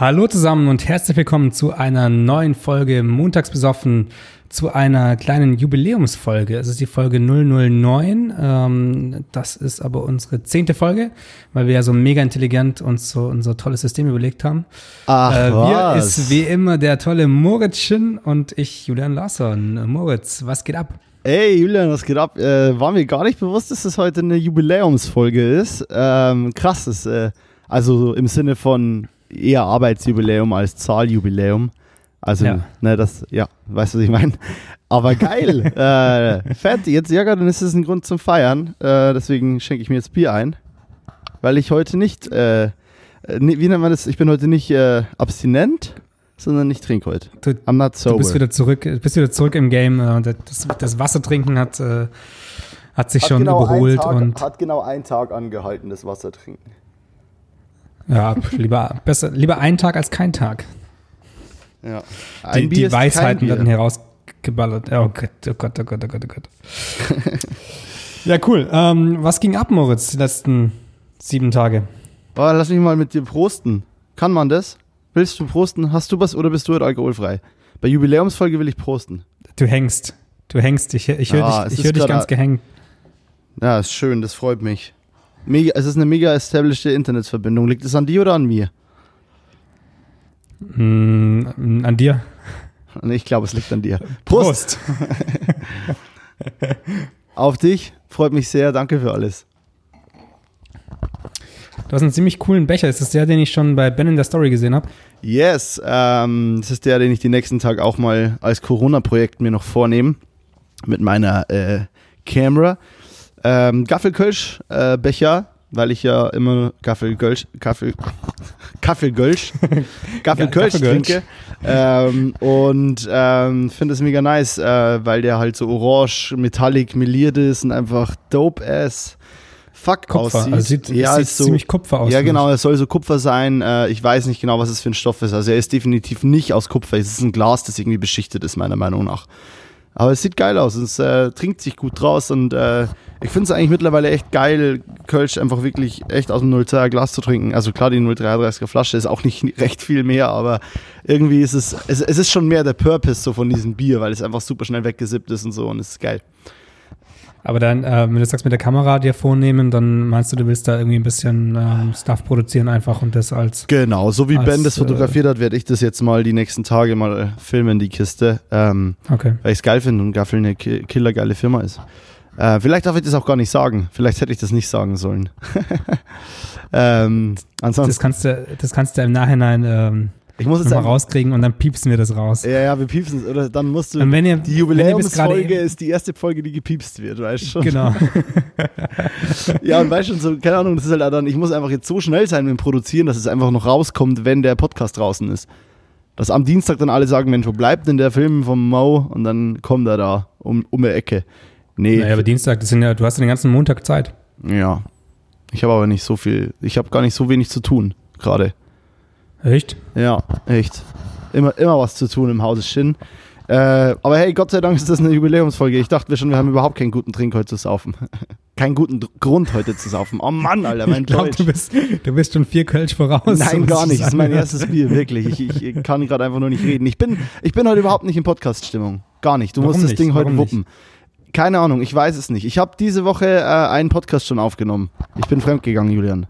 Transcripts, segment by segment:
Hallo zusammen und herzlich willkommen zu einer neuen Folge Montags besoffen, zu einer kleinen Jubiläumsfolge. Es ist die Folge 009. Ähm, das ist aber unsere zehnte Folge, weil wir ja so mega intelligent uns so unser tolles System überlegt haben. Ach, äh, wir was? ist wie immer der tolle Moritzchen und ich, Julian Larsson. Moritz, was geht ab? Ey, Julian, was geht ab? Äh, war mir gar nicht bewusst, dass das heute eine Jubiläumsfolge ist. Ähm, krass, ist, äh, also im Sinne von eher Arbeitsjubiläum als Zahljubiläum. Also, Ja. ne, das, ja, weißt du, was ich meine? Aber geil, äh, fett, jetzt, ja, dann ist es ein Grund zum Feiern. Äh, deswegen schenke ich mir jetzt Bier ein. Weil ich heute nicht, äh, äh, wie nennt man das? Ich bin heute nicht äh, abstinent, sondern ich trinke heute. Du, I'm not sober. du bist wieder zurück, bist wieder zurück im Game. Äh, Das, das Wasser trinken hat, hat sich schon überholt und hat genau einen Tag angehalten, das Wasser trinken. Ja, lieber, besser, lieber ein Tag als kein Tag. Ja. Die, Ein die kein Weisheiten werden herausgeballert. Oh Gott, oh Gott, oh Gott, oh Gott, oh Gott. ja, cool. Ähm, was ging ab, Moritz, die letzten sieben Tage? Oh, lass mich mal mit dir prosten. Kann man das? Willst du prosten? Hast du was oder bist du heute alkoholfrei? Bei Jubiläumsfolge will ich prosten. Du hängst. Du hängst. Ich, ich höre Ja, dich, ich hör dich ganz gehängt. Ja, ist schön, das freut mich. Mega, es ist eine mega established Internetverbindung. Liegt es an dir oder an mir? Hm, an dir. Ich glaube, es liegt an dir. Prost! Auf dich. Freut mich sehr. Danke für alles. Du hast einen ziemlich coolen Becher. Ist das der, den ich schon bei Ben in der Story gesehen habe? Yes, ähm, das ist der, den ich die nächsten Tage auch mal als Corona-Projekt mir noch vornehme. Mit meiner äh, Camera. Ähm, Gaffelkölsch, äh, Becher, weil ich ja immer Gaffelkölsch, Gaffel, Gaffelkölsch, Gaffelkölsch Gaffelkölsch. trinke. Ähm, und ähm, finde es mega nice, äh, weil der halt so orange, metallic, meliert ist und einfach dope ass fuck Kupfer. aussieht. Also sieht, ja, sieht so, ziemlich Kupfer aus. ja, genau, es soll so Kupfer sein. Äh, ich weiß nicht genau, was es für ein Stoff ist. Also er ist definitiv nicht aus Kupfer. Es ist ein Glas, das irgendwie beschichtet ist, meiner Meinung nach. Aber es sieht geil aus. Es äh, trinkt sich gut draus und äh, ich finde es eigentlich mittlerweile echt geil, Kölsch einfach wirklich echt aus dem 02er Glas zu trinken. Also klar, die 033er Flasche ist auch nicht recht viel mehr, aber irgendwie ist es, es, es ist schon mehr der Purpose so von diesem Bier, weil es einfach super schnell weggesippt ist und so und es ist geil. Aber dann, äh, wenn du sagst, mit der Kamera dir vornehmen, dann meinst du, du willst da irgendwie ein bisschen ähm, Stuff produzieren einfach und das als. Genau, so wie Als, Ben das fotografiert hat, werde ich das jetzt mal die nächsten Tage mal äh, filmen, die Kiste. Ähm, Okay. weil ich es geil finde und Gaffel eine ki- killergeile Firma ist. Äh, vielleicht darf ich das auch gar nicht sagen. Vielleicht hätte ich das nicht sagen sollen. ähm, ansonsten, Das kannst du, das kannst du im Nachhinein ähm, ich muss jetzt nochmal einfach, rauskriegen und dann piepsen wir das raus. Ja, ja, wir piepsen es. Oder dann musst du. Und wenn ihr, die Jubiläumsfolge ist die erste Folge, die gepiepst wird, weißt du schon? Genau. Ja, und weißt schon, so, keine Ahnung, das ist halt dann, ich muss einfach jetzt so schnell sein mit dem Produzieren, dass es einfach noch rauskommt, wenn der Podcast draußen ist. Dass am Dienstag dann alle sagen, Mensch, wo bleibt denn der Film vom Mau? Und dann kommt er da um, um die Ecke. Nee, Naja, aber Dienstag, das sind ja, du hast ja den ganzen Montag Zeit. ja. Ich habe aber nicht so viel, ich habe gar nicht so wenig zu tun, gerade. Echt? Ja, echt. Immer, immer was zu tun im Hause Shin. Äh, aber hey, Gott sei Dank ist das eine Jubiläumsfolge. Ich dachte wir schon, wir haben überhaupt keinen guten Trink heute zu saufen. Keinen guten Dr- Grund heute zu saufen. Oh Mann, Alter, mein Ich glaube, Deutsch. du bist, du bist schon vier Kölsch voraus. Nein, gar ich nicht. Das ist mein erstes Bier, wirklich. Ich, ich kann gerade einfach nur nicht reden. Ich bin, ich bin heute überhaupt nicht in Podcast-Stimmung. Gar nicht. Du Warum musst das nicht? Ding heute Warum nicht? wuppen. Keine Ahnung, ich weiß es nicht. Ich habe diese Woche äh, einen Podcast schon aufgenommen. Ich bin fremdgegangen, Julian.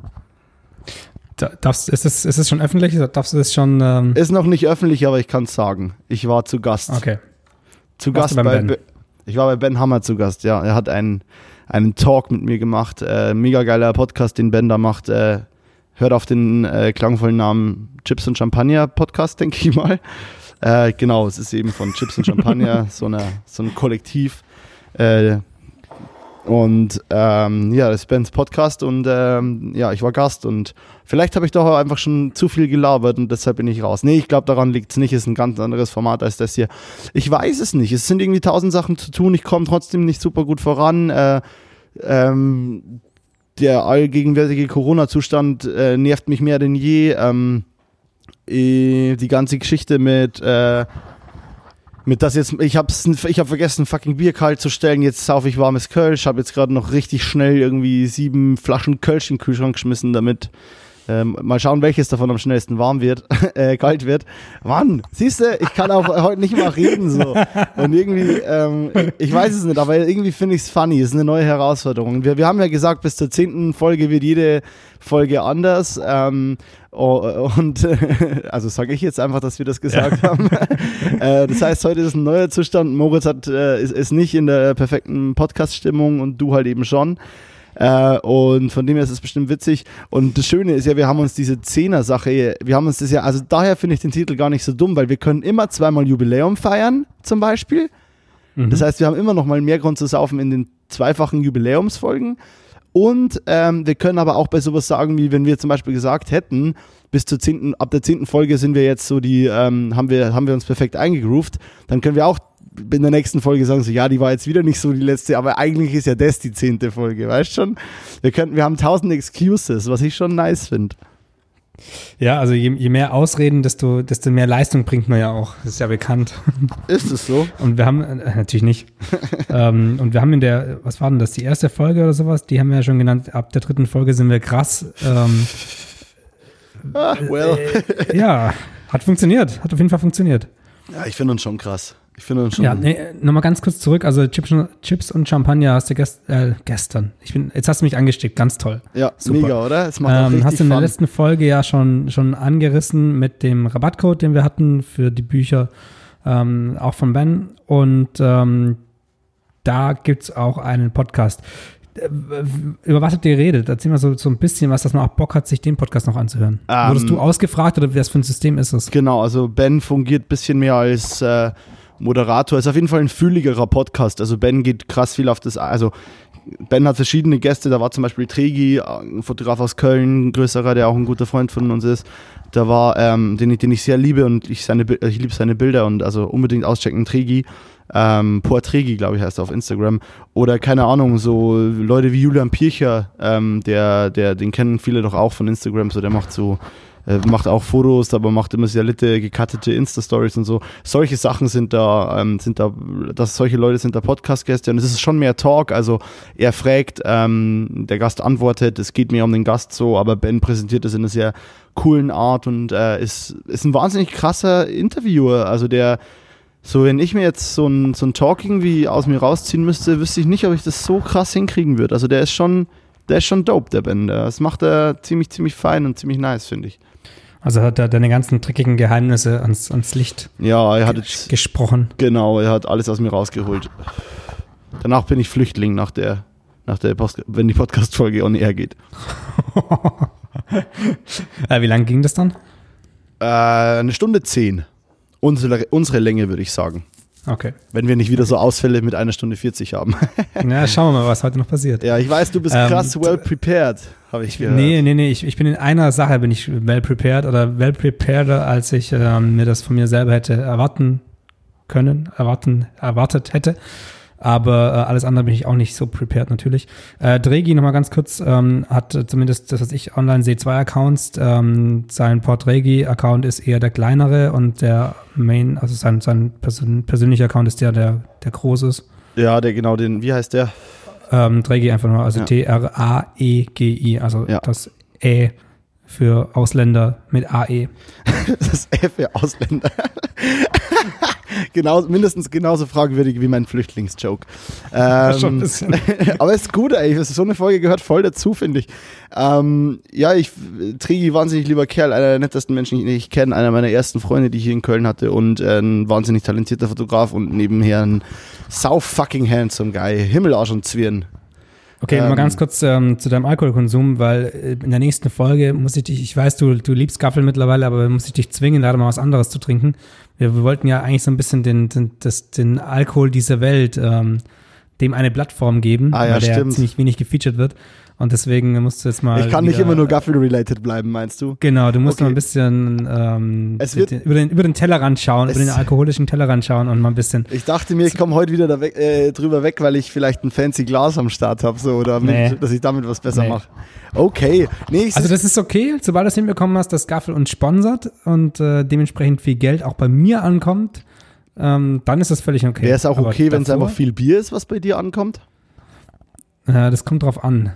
Da- Darfst, ist, es, ist es schon öffentlich? Darfst du das schon? Ähm, Ist noch nicht öffentlich, aber ich kann es sagen. Ich war zu Gast. okay. Zu Warst Gast bei Ben? Be- Ich war bei Ben Hammer zu Gast, ja. Er hat einen, einen Talk mit mir gemacht. Äh, mega geiler Podcast, den Ben da macht. Äh, hört auf den äh, klangvollen Namen Chips und Champagner Podcast, denke ich mal. Äh, genau, es ist eben von Chips und Champagner, so, eine, so ein Kollektiv. Äh, und ähm, ja, das ist Bens Podcast und ähm, ja, ich war Gast und vielleicht habe ich doch einfach schon zu viel gelabert und deshalb bin ich raus. Nee, ich glaube, daran liegt es nicht. Es ist ein ganz anderes Format als das hier. Ich weiß es nicht. Es sind irgendwie tausend Sachen zu tun. Ich komme trotzdem nicht super gut voran. Äh, ähm, der allgegenwärtige Corona-Zustand äh, nervt mich mehr denn je. Ähm, äh, die ganze Geschichte mit äh, Mit das jetzt, ich hab's, ich hab vergessen, fucking Bier kalt zu stellen. Jetzt sauf ich warmes Kölsch. Hab jetzt gerade noch richtig schnell irgendwie sieben Flaschen Kölsch in den Kühlschrank geschmissen, damit Ähm, mal schauen, welches davon am schnellsten warm wird, äh, kalt wird. Mann, siehst du, ich kann auch heute nicht mal reden so. Und irgendwie, ähm, ich weiß es nicht, aber irgendwie finde ich es funny. Es ist eine neue Herausforderung. Wir, wir haben ja gesagt, bis zur zehnten Folge wird jede Folge anders. Ähm, und also sage ich jetzt einfach, dass wir das gesagt ja. haben. äh, das heißt, heute ist ein neuer Zustand. Moritz hat, äh, ist, ist nicht in der perfekten Podcast-Stimmung und du halt eben schon. Äh, und von dem her ist es bestimmt witzig. Und das Schöne ist ja, wir haben uns diese Zehner-Sache, wir haben uns das ja, also daher finde ich den Titel gar nicht so dumm, weil wir können immer zweimal Jubiläum feiern, zum Beispiel. Mhm. Das heißt, wir haben immer noch mal mehr Grund zu saufen in den zweifachen Jubiläumsfolgen. Und ähm, wir können aber auch bei sowas sagen, wie wenn wir zum Beispiel gesagt hätten, bis zur zehnten, ab der zehnten Folge sind wir jetzt so die, ähm, haben wir, haben wir uns perfekt eingegroovt, dann können wir auch in der nächsten Folge sagen so, ja, die war jetzt wieder nicht so die letzte, aber eigentlich ist ja das die zehnte Folge, weißt schon? Wir könnten, wir haben tausend Excuses, was ich schon nice finde. Ja, also je, je, mehr Ausreden, desto, desto mehr Leistung bringt man ja auch. Das ist ja bekannt. Ist es so? Und wir haben, äh, natürlich nicht. ähm, und wir haben in der, was war denn das, die erste Folge oder sowas? Die haben wir ja schon genannt. Ab der dritten Folge sind wir krass. Ähm, ah, well. Äh, ja, hat funktioniert. Hat auf jeden Fall funktioniert. Ja, ich finde uns schon krass. Ich finde schon. Ja, nee, nochmal ganz kurz zurück. Also Chips, Chips und Champagner hast du gest, äh, gestern. Ich bin, jetzt hast du mich angesteckt, ganz toll. Ja, Super. mega, oder? Es macht ähm, hast du in der letzten Folge ja schon, schon angerissen mit dem Rabattcode, den wir hatten für die Bücher, ähm, auch von Ben. Und ähm, da gibt es auch einen Podcast. Äh, über was habt ihr geredet? Erzähl mal so, so ein bisschen was, dass man auch Bock hat, sich den Podcast noch anzuhören. Ähm, Wurdest du ausgefragt oder was für ein System ist es? Genau, also Ben fungiert ein bisschen mehr als äh, Moderator. Ist auf jeden Fall ein fühligerer Podcast. Also Ben geht krass viel auf das, also Ben hat verschiedene Gäste, da war zum Beispiel Tregi, ein Fotograf aus Köln, ein größerer, der auch ein guter Freund von uns ist. Da war, ähm, den, ich, den ich sehr liebe und ich, seine, ich liebe seine Bilder und also unbedingt auschecken, Tregi. Ähm, Poatregi, glaube ich, heißt er auf Instagram. Oder keine Ahnung, so Leute wie Julian Pircher, ähm, der, der, den kennen viele doch auch von Instagram, so der macht so äh, macht auch Fotos, aber macht immer sehr litte, gekattete Insta-Stories und so. Solche Sachen sind da, ähm, sind da, dass solche Leute sind da Podcast-Gäste und es ist schon mehr Talk. Also er fragt, ähm, der Gast antwortet, es geht mehr um den Gast so, aber Ben präsentiert es in einer sehr coolen Art und äh, ist, ist ein wahnsinnig krasser Interviewer. Also der so, wenn ich mir jetzt so ein, so ein Talk irgendwie aus mir rausziehen müsste, wüsste ich nicht, ob ich das so krass hinkriegen würde. Also der ist schon, der ist schon dope, der Ben. Das macht er ziemlich, ziemlich fein und ziemlich nice, finde ich. Also hat er deine ganzen dreckigen Geheimnisse ans, ans Licht ja, er hat jetzt, gesprochen. Genau, er hat alles aus mir rausgeholt. Danach bin ich Flüchtling nach der, nach der Post, wenn die Podcast-Folge on air geht. äh, wie lange ging das dann? Äh, eine Stunde zehn. Unsere, unsere Länge, würde ich sagen. Okay. Wenn wir nicht wieder so Ausfälle mit einer Stunde 40 haben. ja, schauen wir mal, was heute noch passiert. Ja, ich weiß, du bist ähm, krass well prepared, habe ich gehört. Nee, nee, nee, ich, ich bin in einer Sache bin ich well prepared oder well prepareder, als ich ähm, mir das von mir selber hätte erwarten können, erwarten, erwartet hätte. Aber äh, alles andere bin ich auch nicht so prepared natürlich. Äh, Dregi, nochmal ganz kurz, ähm, hat zumindest das, was ich online sehe, zwei Accounts. Ähm, sein Portregi-Account ist eher der kleinere und der Main, also sein, sein persön persönlicher Account ist der, der, der groß ist. Ja, der genau den, wie heißt der? Ähm, Dregi einfach nur, also ja. T-R-A-E-G-I, also ja. das E für Ausländer mit AE. das E für Ausländer. genau, mindestens genauso fragwürdig wie mein Flüchtlingsjoke. Ähm, Schon ein bisschen. aber es ist gut, ey. So eine Folge gehört voll dazu, finde ich. Ähm, ja, ich, Trigi, wahnsinnig lieber Kerl, einer der nettesten Menschen, die ich kenne, einer meiner ersten Freunde, die ich hier in Köln hatte und ein wahnsinnig talentierter Fotograf und nebenher ein sau fucking handsome Guy. Himmelarsch und Zwirn. Okay, ähm, nochmal ganz kurz ähm, zu deinem Alkoholkonsum, weil äh, in der nächsten Folge muss ich dich, ich weiß, du, du liebst Gaffel mittlerweile, aber muss ich dich zwingen, leider mal was anderes zu trinken. Wir, wir wollten ja eigentlich so ein bisschen den, den, das, den Alkohol dieser Welt ähm, dem eine Plattform geben, ah, ja, weil der stimmt. ziemlich wenig gefeatured wird. Und deswegen musst du jetzt mal. Ich kann nicht immer nur Gaffel-related bleiben, meinst du? Genau, du musst okay. mal ein bisschen ähm, es wird, über, den, über den Tellerrand schauen, über den alkoholischen Tellerrand schauen und mal ein bisschen. Ich dachte mir, ich komme heute wieder weg, äh, drüber weg, weil ich vielleicht ein fancy Glas am Start habe, so, oder nee. mit, dass ich damit was besser nee. mache. Okay. Nee, also das ist okay, sobald du es hinbekommen hast, dass Gaffel uns sponsert und äh, dementsprechend viel Geld auch bei mir ankommt, ähm, dann ist das völlig okay. Wäre es auch okay, wenn es einfach viel Bier ist, was bei dir ankommt? Ja, das kommt drauf an.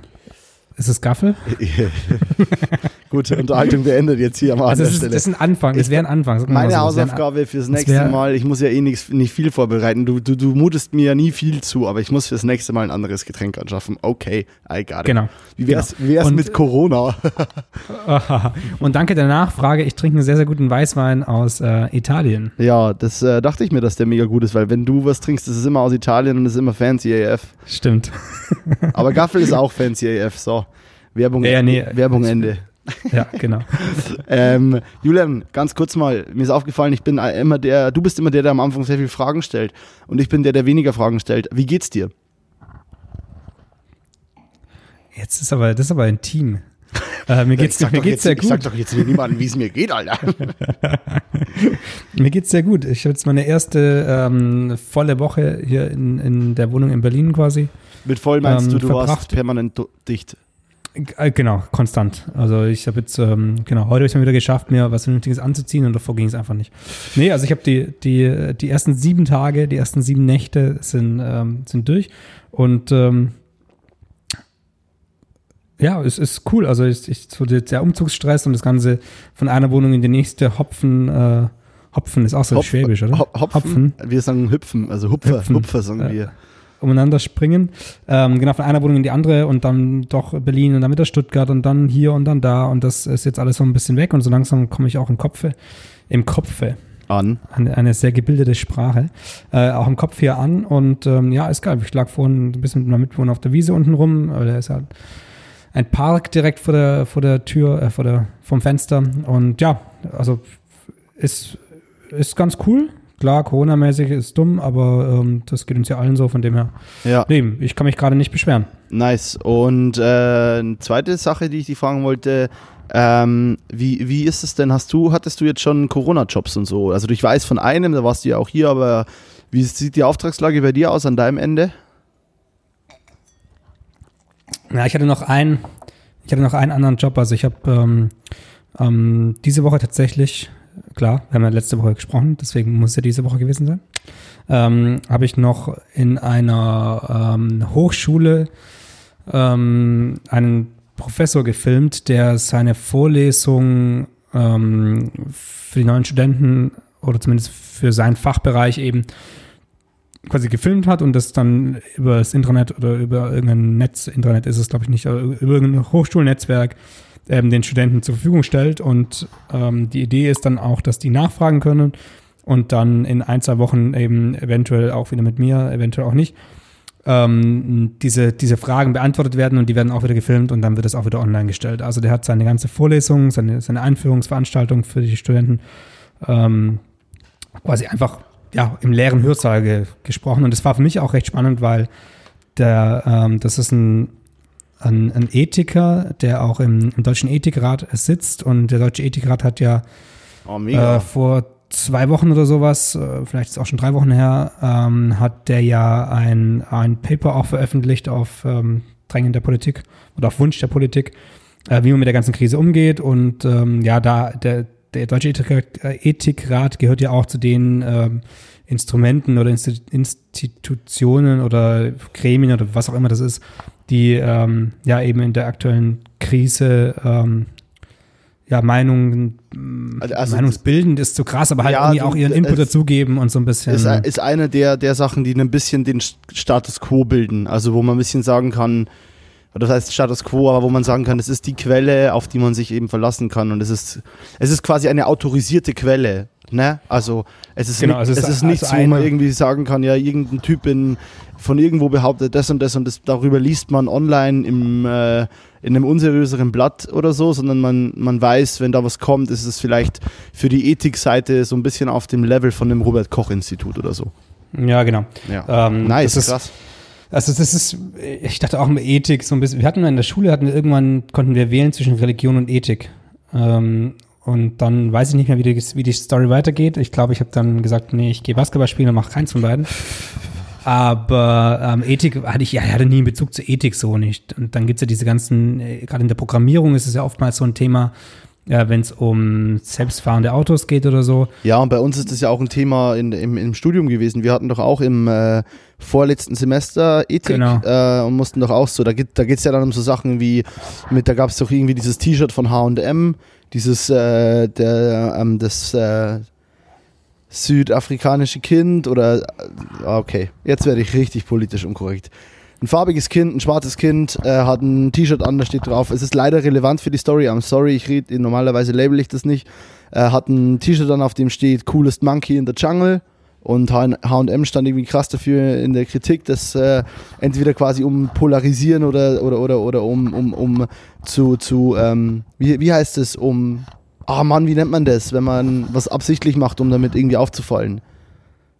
Ist es Gaffel? Gut, Unterhaltung beendet jetzt hier mal Also an das ist, das ist ein Anfang, es wäre ein Anfang. Meine so. Hausaufgabe fürs nächste wär- Mal, ich muss ja eh nix, nicht viel vorbereiten. Du, du, du mutest mir ja nie viel zu, aber ich muss fürs nächste Mal ein anderes Getränk anschaffen. Okay, I got it. Genau. Wie wär's, Genau. wie wär's Und- mit Corona? Und danke der Nachfrage. Ich trinke einen sehr, sehr guten Weißwein aus äh, Italien. ja, das äh, dachte ich mir, dass der mega gut ist, weil wenn du was trinkst, das ist immer aus Italien und das ist immer fancy AF. Stimmt. Aber Gaffel ist auch fancy AF, so. Werbung, ja, nee. Werbung Ende. Ja, genau. Ähm, Julian, ganz kurz mal, mir ist aufgefallen, ich bin immer der, du bist immer der, der am Anfang sehr viele Fragen stellt und ich bin der, der weniger Fragen stellt. Wie geht's dir? Jetzt ist aber, das ist aber intim. Äh, mir geht's, Ich sag mir geht's jetzt, sehr Ich sag gut. doch jetzt niemandem, wie es mir geht, Alter. Mir geht's sehr gut. Ich habe jetzt meine erste ähm, volle Woche hier in, in der Wohnung in Berlin quasi. Mit voll meinst Ähm, du, du warst verbracht. permanent do- dicht. Äh, Genau, konstant. Also ich habe jetzt, ähm, genau, heute habe ich mal wieder geschafft, mir was Vernünftiges anzuziehen und davor ging es einfach nicht. Nee, also ich habe die, die, die ersten sieben Tage, die ersten sieben Nächte sind, ähm, sind durch und ähm, ja, es ist cool. Also ich, ich, so der, Umzugsstress und das Ganze von einer Wohnung in die nächste Hopfen, äh, Hopfen ist auch so Hopf- schwäbisch, oder? Hop- Hopfen. Wir sagen Hüpfen, also Hupfer, Hüpfen. Hupfer sagen wir. Umeinander springen. Ähm, genau, von einer Wohnung in die andere und dann doch Berlin und dann wieder Stuttgart und dann hier und dann da. Und das ist jetzt alles so ein bisschen weg und so langsam komme ich auch im Kopfe, im Kopfe, An. eine, eine sehr gebildete Sprache, äh, auch im Kopf hier an. Und ähm, ja, ist geil. Ich lag vorhin ein bisschen mit meinem Mitbewohner auf der Wiese unten rum. Da ist halt ein Park direkt vor der, vor der Tür, äh, vor der, vom Fenster. Und ja, also ist, ist ganz cool. Klar, Corona-mäßig ist dumm, aber ähm, das geht uns ja allen so, von dem her. Ja, Nee, ich kann mich gerade nicht beschweren. nice. Und äh, eine zweite Sache, die ich dich fragen wollte, ähm, wie, wie ist es denn, hast du, hattest du jetzt schon Corona-Jobs und so? Also ich weiß von einem, da warst du ja auch hier, aber wie sieht die Auftragslage bei dir aus an deinem Ende? Ja, ich hatte noch einen, ich hatte noch einen anderen Job. Also ich habe ähm, ähm, diese Woche tatsächlich, klar, wir haben ja letzte Woche gesprochen, deswegen muss es ja diese Woche gewesen sein, ähm, habe ich noch in einer ähm, Hochschule ähm, einen Professor gefilmt, der seine Vorlesung ähm, für die neuen Studenten oder zumindest für seinen Fachbereich eben quasi gefilmt hat und das dann über das Intranet oder über irgendein Netz, Intranet ist es glaube ich nicht, über irgendein Hochschulnetzwerk ähm, den Studenten zur Verfügung stellt und ähm, die Idee ist dann auch, dass die nachfragen können und dann in ein, zwei Wochen eben eventuell auch wieder mit mir, eventuell auch nicht, ähm, diese, diese Fragen beantwortet werden und die werden auch wieder gefilmt und dann wird es auch wieder online gestellt. Also der hat seine ganze Vorlesung, seine, seine Einführungsveranstaltung für die Studenten ähm, quasi einfach ja, im leeren Hörsaal ge gesprochen. Und das war für mich auch recht spannend, weil der, ähm, das ist ein, ein, ein Ethiker, der auch im, im Deutschen Ethikrat sitzt. Und der Deutsche Ethikrat hat ja Oh, äh, vor zwei Wochen oder sowas, äh, vielleicht ist es auch schon drei Wochen her, ähm, hat der ja ein, ein Paper auch veröffentlicht auf ähm, Drängen der Politik oder auf Wunsch der Politik, äh, wie man mit der ganzen Krise umgeht. Und ähm, ja, da der, der Deutsche Ethikrat, äh, Ethikrat gehört ja auch zu den ähm, Instrumenten oder Insti Institutionen oder Gremien oder was auch immer das ist, die ähm, ja eben in der aktuellen Krise ähm, ja, Meinungen, Also- also- meinungsbildend ist zu krass, aber halt Ja, irgendwie auch ihren Input es- dazugeben und so ein bisschen. ist, ist eine der, der Sachen, die ein bisschen den Status Quo bilden. Also wo man ein bisschen sagen kann, oder das heißt Status Quo, aber wo man sagen kann, es ist die Quelle, auf die man sich eben verlassen kann. Und es ist, es ist quasi eine autorisierte Quelle. Ne? Also es ist, Genau, nicht, also es es ist, nichts, also wo man irgendwie sagen kann, ja, irgendein Typ in, von irgendwo behauptet das und das und das, darüber liest man online im, äh, in einem unseriöseren Blatt oder so, sondern man, man weiß, wenn da was kommt, ist es vielleicht für die Ethikseite so ein bisschen auf dem Level von dem Robert-Koch-Institut oder so. ja, genau. Ja. Ähm, nice, das ist, krass. Also das ist, ich dachte auch mit Ethik so ein bisschen. Wir hatten in der Schule, hatten wir irgendwann, konnten wir wählen zwischen Religion und Ethik. Ähm, und dann weiß ich nicht mehr, wie die, wie die Story weitergeht. Ich glaube, ich habe dann gesagt, nee, ich gehe Basketball spielen und mache keins von beiden. Aber ähm, Ethik hatte ich, ja, ich hatte nie einen Bezug zu Ethik so nicht. Und dann gibt's ja diese ganzen, äh, gerade in der Programmierung ist es ja oftmals so ein Thema, ja, wenn es um selbstfahrende Autos geht oder so. Ja, und bei uns ist das ja auch ein Thema in, im, im Studium gewesen. Wir hatten doch auch im äh, vorletzten Semester Ethik Genau. äh, und mussten doch auch so, da geht da geht's ja dann um so Sachen wie, mit, da gab es doch irgendwie dieses T-Shirt von H&M, dieses, äh, der, ähm, das äh, südafrikanische Kind oder, äh, okay, jetzt werde ich richtig politisch unkorrekt. Ein farbiges Kind, ein schwarzes Kind, äh, hat ein T-Shirt an, da steht drauf. Es ist leider relevant für die Story. I'm sorry, ich rede, normalerweise label ich das nicht. Äh, hat ein T-Shirt an, auf dem steht Coolest Monkey in the Jungle. Und HM stand irgendwie krass dafür in der Kritik, dass äh, entweder quasi um polarisieren oder, oder, oder, oder um, um, um zu, zu ähm, wie, wie heißt es, um, ah Mann, wie nennt man das, wenn man was absichtlich macht, um damit irgendwie aufzufallen?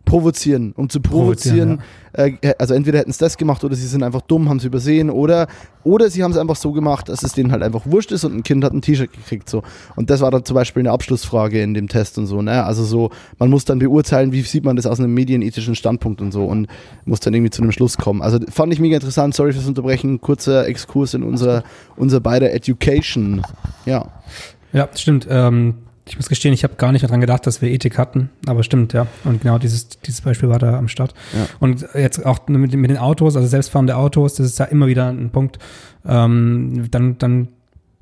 Provozieren, um zu provozieren. Provozieren, äh, also entweder hätten es das gemacht oder sie sind einfach dumm, haben es übersehen oder, oder sie haben es einfach so gemacht, dass es denen halt einfach wurscht ist und ein Kind hat ein T-Shirt gekriegt. So. Und das war dann zum Beispiel eine Abschlussfrage in dem Test und so. Ne? Also so, man muss dann beurteilen, wie sieht man das aus einem medienethischen Standpunkt und so und muss dann irgendwie zu einem Schluss kommen. Also fand ich mega interessant, sorry fürs Unterbrechen, kurzer Exkurs in unser, unser beider Education. Ja. Ja, stimmt. Ähm, ich muss gestehen, ich habe gar nicht daran gedacht, dass wir Ethik hatten, aber stimmt, ja. Und genau dieses, dieses Beispiel war da am Start. Ja. Und jetzt auch mit, den- mit den Autos, also selbstfahrende Autos, das ist ja immer wieder ein Punkt. Ähm, dann, dann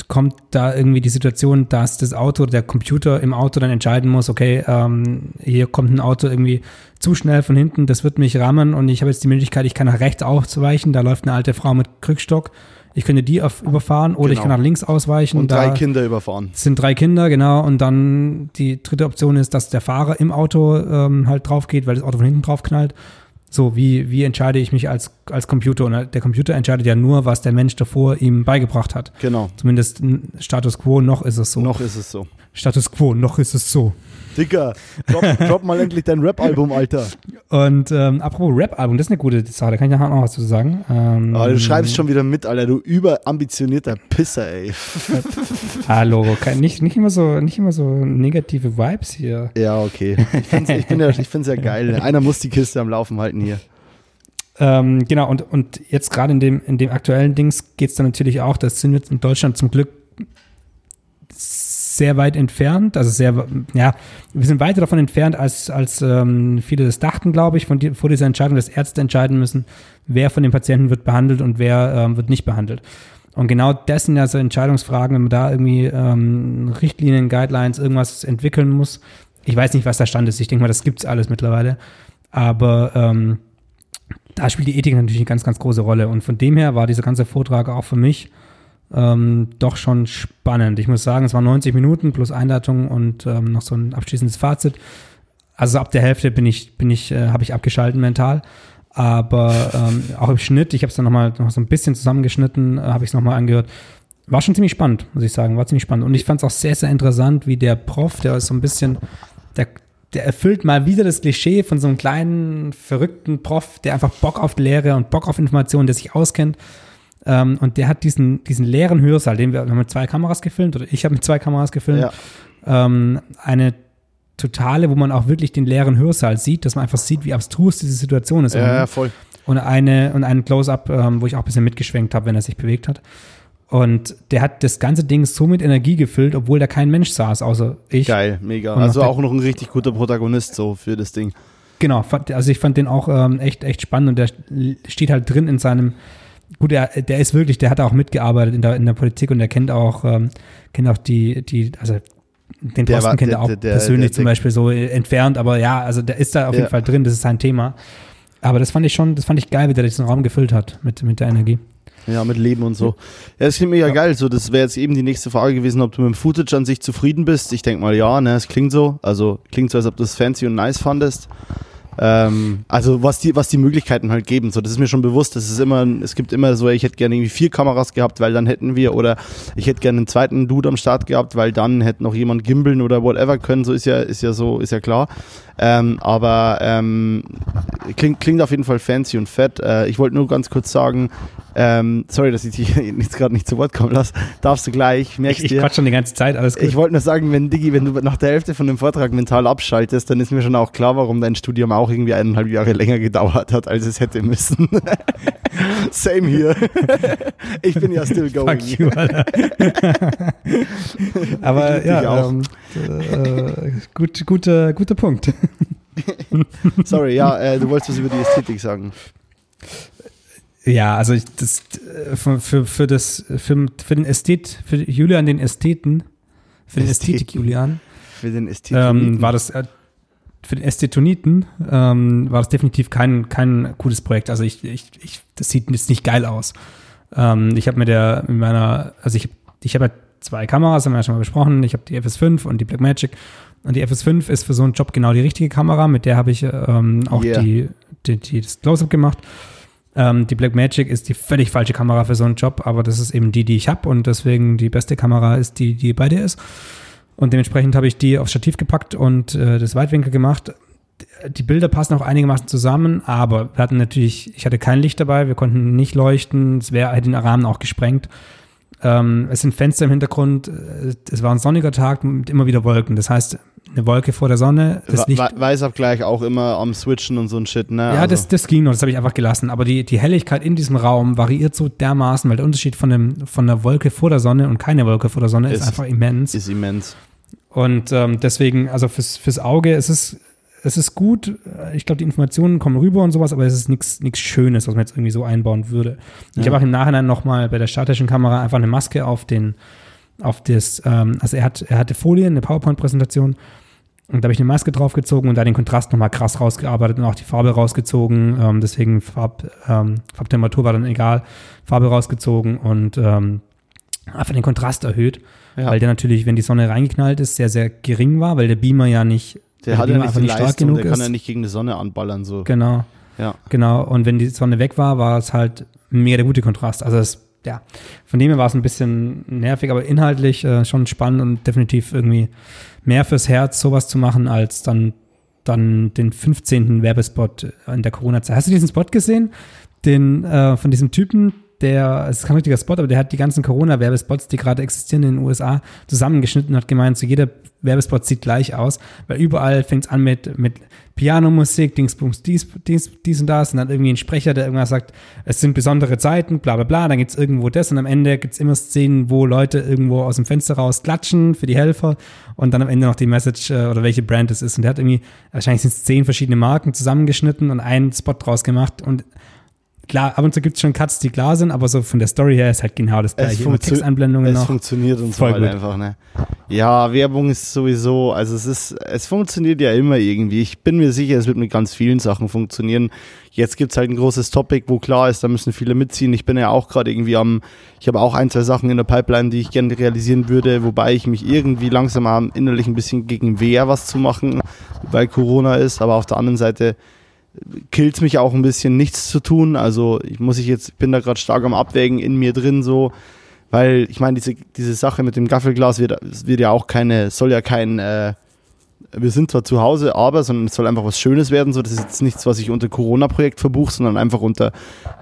kommt da irgendwie die Situation, dass das Auto, der Computer im Auto dann entscheiden muss, okay, ähm, hier kommt ein Auto irgendwie zu schnell von hinten, das wird mich rammen und ich habe jetzt die Möglichkeit, ich kann nach rechts ausweichen, da läuft eine alte Frau mit Krückstock, ich könnte die auf, überfahren oder ich Genau. kann nach links ausweichen. Und drei Kinder überfahren. es sind drei Kinder, genau. Und dann die dritte Option ist, dass der Fahrer im Auto ähm, halt drauf geht, weil das Auto von hinten drauf knallt. So, wie, wie entscheide ich mich als, als Computer? Und der Computer entscheidet ja nur, was der Mensch davor ihm beigebracht hat. Genau. Zumindest Status quo, noch ist es so. Noch ist es so. Status quo, noch ist es so. Dicker, drop, drop mal endlich dein Rap-Album, Alter. Und ähm, apropos Rap-Album, das ist eine gute Sache, da kann ich nachher noch was zu sagen. Ähm, Aber du schreibst schon wieder mit, Alter, du überambitionierter Pisser, ey. Hallo, kein, nicht, nicht, immer so, nicht immer so negative Vibes hier. Ja, okay. Ich, bin ja, ich find's ja geil. Einer muss die Kiste am Laufen halten hier. Ähm, genau, und, und jetzt gerade in dem, in dem aktuellen Dings geht es dann natürlich auch, das sind wir in Deutschland zum Glück sehr weit entfernt, also sehr, ja, wir sind weiter davon entfernt, als, als ähm, viele das dachten, glaube ich, von die, vor dieser Entscheidung, dass Ärzte entscheiden müssen, wer von den Patienten wird behandelt und wer ähm, wird nicht behandelt. Und genau das sind ja so Entscheidungsfragen, wenn man da irgendwie ähm, Richtlinien, Guidelines, irgendwas entwickeln muss. Ich weiß nicht, was da Stand ist. Ich denke mal, das gibt's alles mittlerweile. Aber ähm, da spielt die Ethik natürlich eine ganz, ganz große Rolle. Und von dem her war dieser ganze Vortrag auch für mich ähm, doch schon spannend. Ich muss sagen, es waren 90 Minuten plus Einleitung und ähm, noch so ein abschließendes Fazit. Also ab der Hälfte bin ich, bin ich, äh, habe ich abgeschalten mental. Aber ähm, auch im Schnitt, ich habe es dann nochmal noch so ein bisschen zusammengeschnitten, äh, habe ich es nochmal angehört. War schon ziemlich spannend, muss ich sagen. War ziemlich spannend. Und ich fand es auch sehr, sehr interessant, wie der Prof, der ist so ein bisschen, der, der erfüllt mal wieder das Klischee von so einem kleinen, verrückten Prof, der einfach Bock auf Lehre und Bock auf Informationen, der sich auskennt. Ähm, und der hat diesen, diesen leeren Hörsaal, den wir, wir haben mit zwei Kameras gefilmt, oder ich habe mit zwei Kameras gefilmt, Ja. ähm, eine totale, wo man auch wirklich den leeren Hörsaal sieht, dass man einfach sieht, wie abstrus diese Situation ist. Ja, ja, voll. Und eine und ein Close-up, ähm, wo ich auch ein bisschen mitgeschwenkt habe, wenn er sich bewegt hat. Und der hat das ganze Ding so mit Energie gefüllt, obwohl da kein Mensch saß, außer ich. Geil, mega. Und Also auch noch ein richtig guter Protagonist so für das Ding. Genau, also ich fand den auch ähm, echt, echt spannend und der steht halt drin in seinem, gut, der, der ist wirklich, der hat auch mitgearbeitet in der, in der Politik und der kennt auch, ähm, kennt auch die, die, also den Der Posten kennt er auch der- der- persönlich zum Beispiel so entfernt, aber ja, also der ist da auf Ja. jeden Fall drin, das ist sein Thema. Aber das fand ich schon, das fand ich geil, wie der diesen Raum gefüllt hat mit, mit der Energie. Ja, mit Leben und so. Ja, das klingt mega geil. So, das wäre jetzt eben die nächste Frage gewesen, ob du mit dem Footage an sich zufrieden bist. Ich denke mal ja, ne, es klingt so. Also klingt so, als ob du es fancy und nice fandest. Ähm, also was die, was die Möglichkeiten halt geben. So, das ist mir schon bewusst. Das ist immer, es gibt immer so, ich hätte gerne irgendwie vier Kameras gehabt, weil dann hätten wir, oder ich hätte gerne einen zweiten Dude am Start gehabt, weil dann hätte noch jemand gimbeln oder whatever können. So ist ja, ist ja so, ist ja klar. Ähm, aber ähm, klingt, klingt auf jeden Fall fancy und fett. Äh, ich wollte nur ganz kurz sagen, ähm, sorry, dass ich dich jetzt gerade nicht zu Wort kommen lasse. Darfst du gleich, merkst Ich, ich dir. quatsch schon die ganze Zeit, alles gut. Ich wollte nur sagen, wenn Diggi, wenn du nach der Hälfte von dem Vortrag mental abschaltest, dann ist mir schon auch klar, warum dein Studium auch irgendwie eineinhalb Jahre länger gedauert hat, als es hätte müssen. Same hier. ich bin ja still going. Fuck you. Aber ja, ähm, äh, gut, guter, guter Punkt. Sorry, ja, äh, du wolltest was über die Ästhetik sagen. Ja, also ich, das, für, für, für, das, für, für den Ästhet, für Julian den Ästheten, für den Ästhetik Julian, für den ähm, war das äh, für den Ästhetoniten ähm, war das definitiv kein, kein cooles Projekt. Also ich, ich, ich das sieht jetzt nicht geil aus. Ähm, ich habe mit der, mit meiner, also ich, ich habe ja zwei Kameras, haben wir ja schon mal besprochen. Ich habe die FS5 und die Blackmagic. Und die FS5 ist für so einen Job genau die richtige Kamera. Mit der habe ich ähm, auch yeah. die, die, die, das Close-Up gemacht. Ähm, die Blackmagic ist die völlig falsche Kamera für so einen Job, aber das ist eben die, die ich habe und deswegen die beste Kamera ist die, die bei dir ist. Und dementsprechend habe ich die aufs Stativ gepackt und äh, das Weitwinkel gemacht. Die Bilder passen auch einigermaßen zusammen, aber wir hatten natürlich, ich hatte kein Licht dabei, wir konnten nicht leuchten, es wäre halt den Rahmen auch gesprengt. Ähm, es sind Fenster im Hintergrund, äh, es war ein sonniger Tag mit immer wieder Wolken. Das heißt, eine Wolke vor der Sonne. Das Licht, Weißabgleich auch immer am Switchen und so ein Shit, ne? Ja, also. das, das ging noch, das habe ich einfach gelassen. Aber die, die Helligkeit in diesem Raum variiert so dermaßen, weil der Unterschied von, dem, von der Wolke vor der Sonne und keine Wolke vor der Sonne ist, ist einfach immens. Ist immens. Und ähm, deswegen, also fürs, fürs Auge ist es, es ist gut. Ich glaube, die Informationen kommen rüber und sowas, aber es ist nichts nichts Schönes, was man jetzt irgendwie so einbauen würde. Ich habe auch im Nachhinein nochmal bei der statischen Kamera einfach eine Maske auf den, auf das, ähm, also er hat, er hatte Folien, eine PowerPoint-Präsentation und da habe ich eine Maske draufgezogen und da den Kontrast nochmal krass rausgearbeitet und auch die Farbe rausgezogen. Ähm, deswegen Farb, ähm, Farbtemperatur war dann egal. Farbe rausgezogen und ähm, einfach den Kontrast erhöht. Ja. Weil der natürlich, wenn die Sonne reingeknallt ist, sehr, sehr gering war, weil der Beamer ja nicht, der, hat ja nicht, einfach nicht stark genug der ist. kann ja nicht gegen die Sonne anballern. So. Genau. Ja. Genau. Und wenn die Sonne weg war, war es halt mega der gute Kontrast. Also es ja, von dem her war es ein bisschen nervig, aber inhaltlich äh, schon spannend und definitiv irgendwie mehr fürs Herz, sowas zu machen, als dann, dann den 15. Werbespot in der Corona-Zeit. Hast du diesen Spot gesehen? Den äh, von diesem Typen, der, es ist kein richtiger Spot, aber der hat die ganzen Corona-Werbespots, die gerade existieren in den USA, zusammengeschnitten und hat gemeint, so jeder Werbespot sieht gleich aus, weil überall fängt es an mit, mit Pianomusik, Dingsbums, dies, dies, dies und das und dann irgendwie ein Sprecher, der irgendwas sagt, es sind besondere Zeiten, bla bla bla, dann gibt es irgendwo das und am Ende gibt es immer Szenen, wo Leute irgendwo aus dem Fenster raus klatschen für die Helfer und dann am Ende noch die Message äh, oder welche Brand es ist und der hat irgendwie, wahrscheinlich sind es zehn verschiedene Marken zusammengeschnitten und einen Spot draus gemacht und klar, ab und zu gibt es schon Cuts, die klar sind, aber so von der Story her ist halt genau das gleiche. Es, Textanblendungen es noch. funktioniert und Voll so halt einfach, ne? Ja, Werbung ist sowieso, also es ist, es funktioniert ja immer irgendwie. Ich bin mir sicher, es wird mit ganz vielen Sachen funktionieren. Jetzt gibt es halt ein großes Topic, wo klar ist, da müssen viele mitziehen. Ich bin ja auch gerade irgendwie am, ich habe auch ein, zwei Sachen in der Pipeline, die ich gerne realisieren würde, wobei ich mich irgendwie langsam am innerlich ein bisschen gegen wehr, was zu machen, weil Corona ist. Aber auf der anderen Seite, killt mich auch ein bisschen, nichts zu tun. Also ich muss ich jetzt, bin da gerade stark am Abwägen in mir drin so, weil ich meine, diese, diese Sache mit dem Gaffelglas wird, wird ja auch keine, soll ja kein, äh, wir sind zwar zu Hause, aber, sondern es soll einfach was Schönes werden. So, das ist jetzt nichts, was ich unter Corona-Projekt verbuche, sondern einfach unter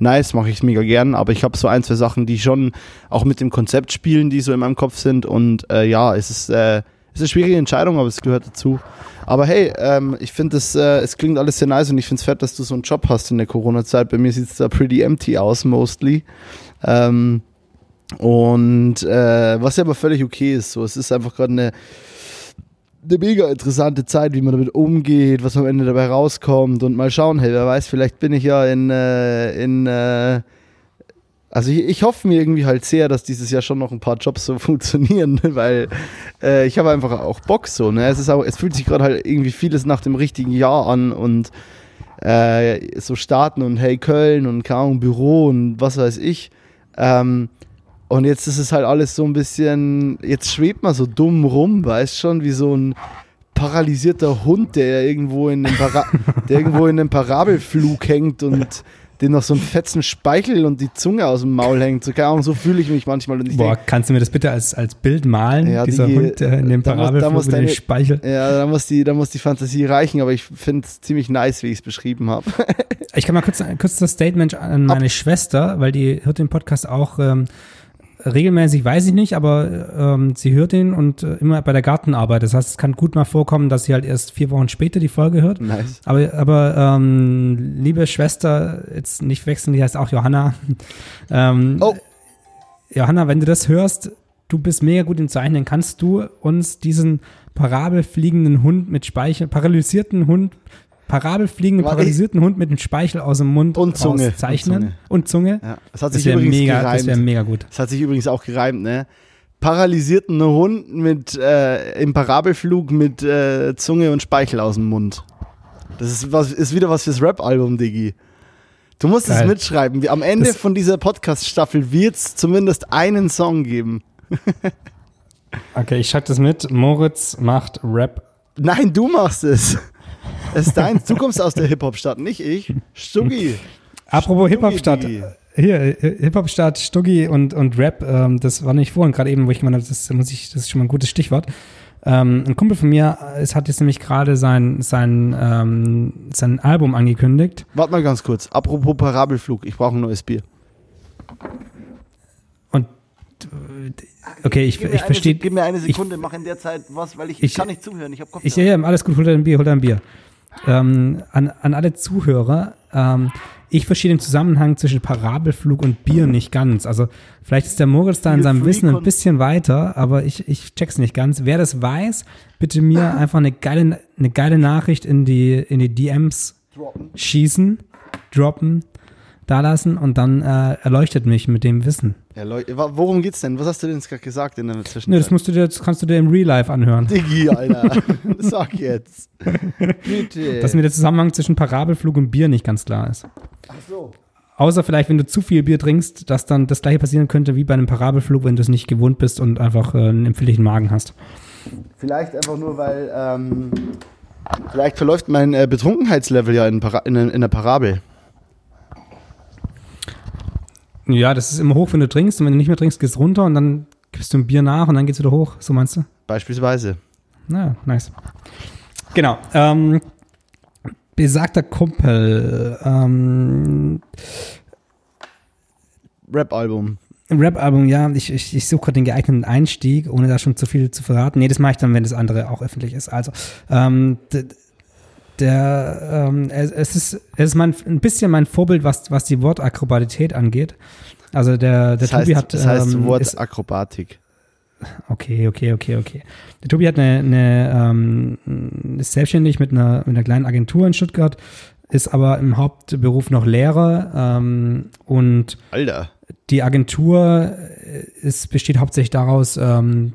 nice, mache ich mega gern. Aber ich habe so ein, zwei Sachen, die schon auch mit dem Konzept spielen, die so in meinem Kopf sind. Und äh, ja, es ist, äh, es ist eine schwierige Entscheidung, aber es gehört dazu. Aber hey, ähm, ich finde, äh, es klingt alles sehr nice und ich finde es fett, dass du so einen Job hast in der Corona-Zeit. Bei mir sieht es da pretty empty aus, mostly. Ähm, und äh, was ja aber völlig okay ist. So, es ist einfach gerade eine, eine mega interessante Zeit, wie man damit umgeht, was am Ende dabei rauskommt und mal schauen, hey, wer weiß, vielleicht bin ich ja in, äh, in äh, also ich, ich, hoffe mir irgendwie halt sehr, dass dieses Jahr schon noch ein paar Jobs so funktionieren, weil äh, ich habe einfach auch Bock so. Ne? Es, ist auch, es fühlt sich gerade halt irgendwie vieles nach dem richtigen Jahr an und äh, so starten und hey Köln und kaum Büro und was weiß ich. Ähm, und jetzt ist es halt alles so ein bisschen, jetzt schwebt man so dumm rum, weißt schon, wie so ein paralysierter Hund, der irgendwo in einem, Para der irgendwo in einem Parabelflug hängt und dem noch so ein fetzen Speichel und die Zunge aus dem Maul hängt. So, keine Ahnung, so fühle ich mich manchmal. Und ich Boah, denk, kannst du mir das bitte als, als Bild malen? Ja, dieser die, Hund äh, in dem Parabelflug mit dem Speichel. Ja, da muss, die, da muss die Fantasie reichen, aber ich finde es ziemlich nice, wie ich es beschrieben habe. ich kann mal kurz, kurz das Statement an meine Ab Schwester, weil die hört den Podcast auch. Ähm, regelmäßig weiß ich nicht, aber ähm, sie hört ihn und äh, immer bei der Gartenarbeit. Das heißt, es kann gut mal vorkommen, dass sie halt erst vier Wochen später die Folge hört. Nice. Aber, aber ähm, liebe Schwester, jetzt nicht wechseln, die heißt auch Johanna. ähm, Oh. Johanna, wenn du das hörst, du bist mega gut im Zeichnen, kannst du uns diesen parabelfliegenden Hund mit Speichel, paralysierten Hund, parabelfliegenden, paralysierten Hund mit dem Speichel aus dem Mund Und Zunge. zeichnen und Zunge. Ja, das hat Das sich wäre übrigens mega, gereimt. das wäre mega gut. Das hat sich übrigens auch gereimt, ne? Paralysierten Hund mit äh, im Parabelflug mit äh, Zunge und Speichel aus dem Mund. Das ist, was, ist wieder was fürs Rap-Album, Diggi. Du musst es Geil. mitschreiben. Am Ende Das- von dieser Podcast-Staffel wird es zumindest einen Song geben. Okay, ich schreibe das mit. Moritz macht Rap. Nein, du machst es. Es ist deins. Du kommst aus der Hip-Hop-Stadt, nicht ich. Stuggi. Apropos Hip-Hop-Stadt. Hier, äh, Hip-Hop-Stadt, Stuggi und, und Rap, ähm, das war nicht vorhin, gerade eben, wo ich gemeint habe, das, muss ich, das ist schon mal ein gutes Stichwort. Ähm, ein Kumpel von mir, äh, es hat jetzt nämlich gerade sein, sein, ähm, sein Album angekündigt. Warte mal ganz kurz. Apropos Parabelflug, ich brauche ein neues Bier. Und äh, okay, ich, ich verstehe. Gib mir eine ich- Sekunde, mach in der Zeit was, weil ich, Ich- kann nicht zuhören. Ich habe Kopfhörer. Ich sehe, ja, alles gut, hol dir ein Bier, hol dir ein Bier. Ähm, an, an alle Zuhörer, ähm, ich verstehe den Zusammenhang zwischen Parabelflug und Bier nicht ganz. Also vielleicht ist der Moritz da in seinem Wissen ein bisschen weiter, aber ich, ich check's nicht ganz. Wer das weiß, bitte mir einfach eine geile, eine geile Nachricht in die, in die DMs schießen, droppen, da lassen und dann äh, erleuchtet mich mit dem Wissen. Wa- worum geht's denn? Was hast du denn jetzt gerade gesagt in der Zwischenzeit? Ne, das musst du dir, das kannst du dir im Real Life anhören. Diggi, Alter. Sag jetzt. Bitte. Dass mir der Zusammenhang zwischen Parabelflug und Bier nicht ganz klar ist. Ach so. Außer vielleicht, wenn du zu viel Bier trinkst, dass dann das gleiche passieren könnte wie bei einem Parabelflug, wenn du es nicht gewohnt bist und einfach äh, einen empfindlichen Magen hast. Vielleicht einfach nur, weil ähm, vielleicht verläuft mein äh, Betrunkenheitslevel ja in, Para in, in der Parabel. Ja, das ist immer hoch, wenn du trinkst und wenn du nicht mehr trinkst, geht's runter und dann gibst du ein Bier nach und dann geht's wieder hoch. So meinst du? Beispielsweise. Naja, nice. Genau. Ähm, besagter Kumpel. Ähm, Rap-Album. Im Rap-Album, ja, ich, ich, ich suche gerade den geeigneten Einstieg, ohne da schon zu viel zu verraten. Nee, das mache ich dann, wenn das andere auch öffentlich ist. Also, ähm, der, ähm, es, es ist, es ist mein, ein bisschen mein Vorbild, was, was die Wortakrobatität angeht. Also der, der Das Tobi heißt, hat, das heißt ähm, Wort ist, Akrobatik. okay, okay, okay, okay. Der Tobi hat eine, eine ähm, ist selbstständig mit einer, mit einer kleinen Agentur in Stuttgart, ist aber im Hauptberuf noch Lehrer ähm, und Alter. die Agentur äh, ist, besteht hauptsächlich daraus, ähm,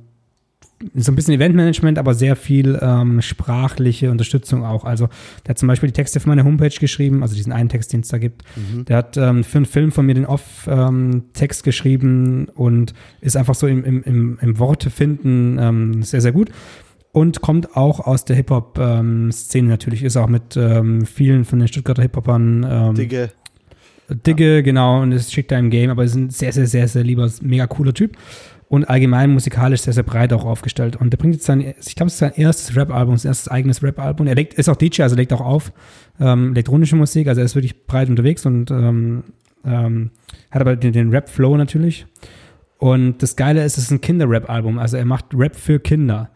so ein bisschen Eventmanagement, aber sehr viel ähm, sprachliche Unterstützung auch. Also der hat zum Beispiel die Texte für meine Homepage geschrieben, also diesen einen Text, den es da gibt. Der hat ähm, für einen Film von mir den Off-Text geschrieben und ist einfach so im, im, im, im Worte finden ähm, sehr, sehr gut. Und kommt auch aus der Hip-Hop-Szene natürlich, ist auch mit ähm, vielen von den Stuttgarter Hip-Hopern ähm, Digge. Digge, genau, und es schickt da im Game, aber ist ein sehr, sehr, sehr, sehr lieber, mega cooler Typ. Und allgemein musikalisch sehr, sehr breit auch aufgestellt. Und der bringt jetzt sein, ich glaube, es ist sein erstes Rap-Album, sein erstes eigenes Rap-Album. Er legt, ist auch DJ, also legt auch auf ähm, elektronische Musik, also er ist wirklich breit unterwegs und ähm, ähm, hat aber den, den Rap-Flow natürlich. Und das Geile ist, es ist ein Kinder-Rap-Album, also er macht Rap für Kinder.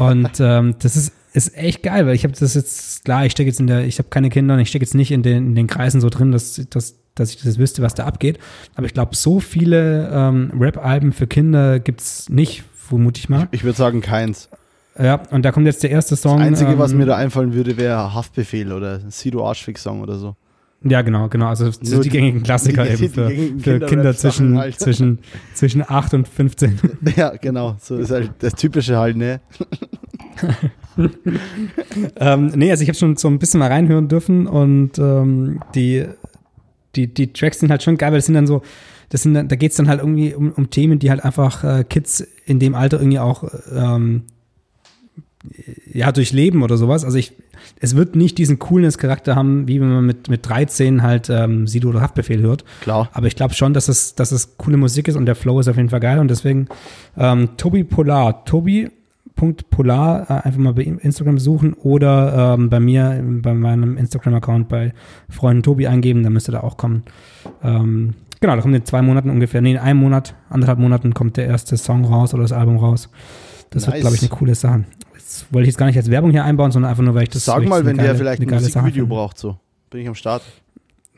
Und ähm, das ist, ist echt geil, weil ich habe das jetzt, klar, ich stecke jetzt in der, ich habe keine Kinder und ich stecke jetzt nicht in den, in den Kreisen so drin, dass, dass, dass ich das wüsste, was da abgeht. Aber ich glaube, so viele ähm, Rap-Alben für Kinder gibt's nicht, vermute ich mal. Ich würde sagen keins. Ja, und da kommt jetzt der erste Song. Das Einzige, was ähm, mir da einfallen würde, wäre Haftbefehl oder Sido Arschfix-Song oder so. Ja, genau, genau. Also das sind Nur die die- gängigen Klassiker die- eben für, für Kinder Kinder-Rap-Sachen zwischen, halt. zwischen, zwischen 8 und 15. Ja, genau. So ist halt das Typische halt, ne? ähm, nee, also ich habe schon so ein bisschen mal reinhören dürfen und ähm, die, die, die Tracks sind halt schon geil, weil das sind dann so, das sind dann, da geht's dann halt irgendwie um, um Themen, die halt einfach äh, Kids in dem Alter irgendwie auch ähm, ja, durchleben oder sowas. Also ich, es wird nicht diesen Coolness-Charakter haben, wie wenn man mit, mit 13 halt ähm, Sido oder Haftbefehl hört. Klar. Aber ich glaube schon, dass es, dass es coole Musik ist und der Flow ist auf jeden Fall geil. Und deswegen ähm, Tobi Polar, Tobi.polar, äh, einfach mal bei Instagram suchen oder ähm, bei mir, bei meinem Instagram-Account bei Freunden Tobi eingeben, dann müsste da auch kommen. Ähm, Genau, da kommt in zwei Monaten ungefähr, nee, in einem Monat, anderthalb Monaten kommt der erste Song raus oder das Album raus. Das Nice. wird, glaube ich, eine coole Sache. Das wollte ich jetzt gar nicht als Werbung hier einbauen, sondern einfach nur, weil ich das Sag mal, wenn eine der geile- vielleicht ein geile Musikvideo braucht, so. Bin ich am Start.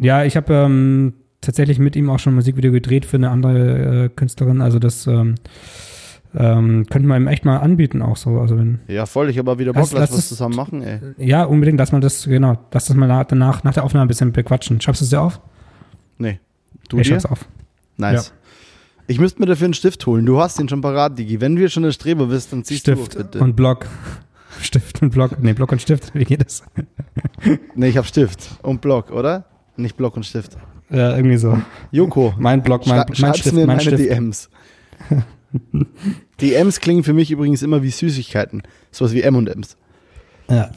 Ja, ich habe ähm, tatsächlich mit ihm auch schon ein Musikvideo gedreht für eine andere äh, Künstlerin. Also das ähm, könnten wir ihm echt mal anbieten auch so. Also wenn Ja, voll. Ich habe mal wieder Bock, Lass- lass, lass was zusammen machen, ey. ja unbedingt, dass man das genau, dass das mal na- danach nach der Aufnahme ein bisschen bequatschen. Schreibst du es dir auf? Nee. Du ich dir? schreib's auf. Nice. Ich müsste mir dafür einen Stift holen. Du hast den schon parat, Digi. Wenn wir schon der Streber bist, dann ziehst Stift du bitte. und Block. Stift und Block. Nee, Block und Stift. Wie geht das? nee, ich habe Stift und Block, oder? Nicht Block und Stift. Ja, irgendwie so. Joko, Mein Block, mein, mein Stift, mir in mein meine Stift. DMs. DMs klingen für mich übrigens immer wie Süßigkeiten. Sowas wie M&M's. Ja.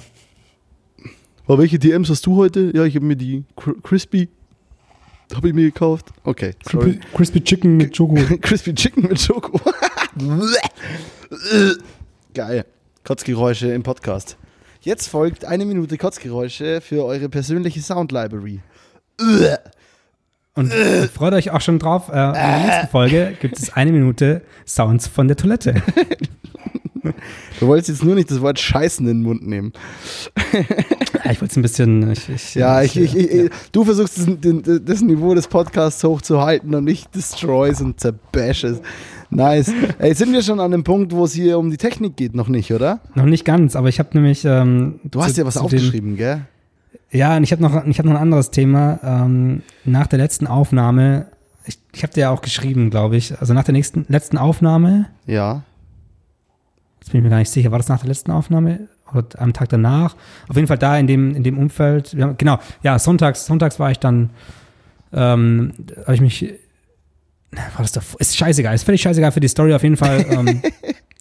Aber welche DMs hast du heute? Ja, ich habe mir die Cr Crispy habe ich mir gekauft. Okay, sorry. Crispy, Crispy Chicken mit Schoko. Crispy Chicken mit Schoko. Geil. Kotzgeräusche im Podcast. Jetzt folgt eine Minute Kotzgeräusche für eure persönliche Sound Library. Und äh, freut euch auch schon drauf. Äh, in der nächsten Folge gibt es eine Minute Sounds von der Toilette. Du wolltest jetzt nur nicht das Wort Scheißen in den Mund nehmen. Ich wollte es ein bisschen. Ich, ich, Ja, ich, ich, ich, ja. du versuchst das, das Niveau des Podcasts hochzuhalten und ich destroys und zerbashes. Nice. Ey, sind wir schon an dem Punkt, wo es hier um die Technik geht? Noch nicht, oder? Noch nicht ganz, aber ich habe nämlich. Ähm, Du hast ja was aufgeschrieben, gell? Ja, und ich habe noch, ich hab noch ein anderes Thema. Ähm, nach der letzten Aufnahme, ich, ich habe dir ja auch geschrieben, glaube ich. Also nach der nächsten, letzten Aufnahme, Ja. jetzt bin ich mir gar nicht sicher, war das nach der letzten Aufnahme oder am Tag danach? Auf jeden Fall da in dem, in dem Umfeld. Haben, genau, ja, sonntags, sonntags war ich dann, ähm, habe ich mich, war das davor? Ist scheißegal, ist völlig scheißegal für die Story. Auf jeden Fall ähm,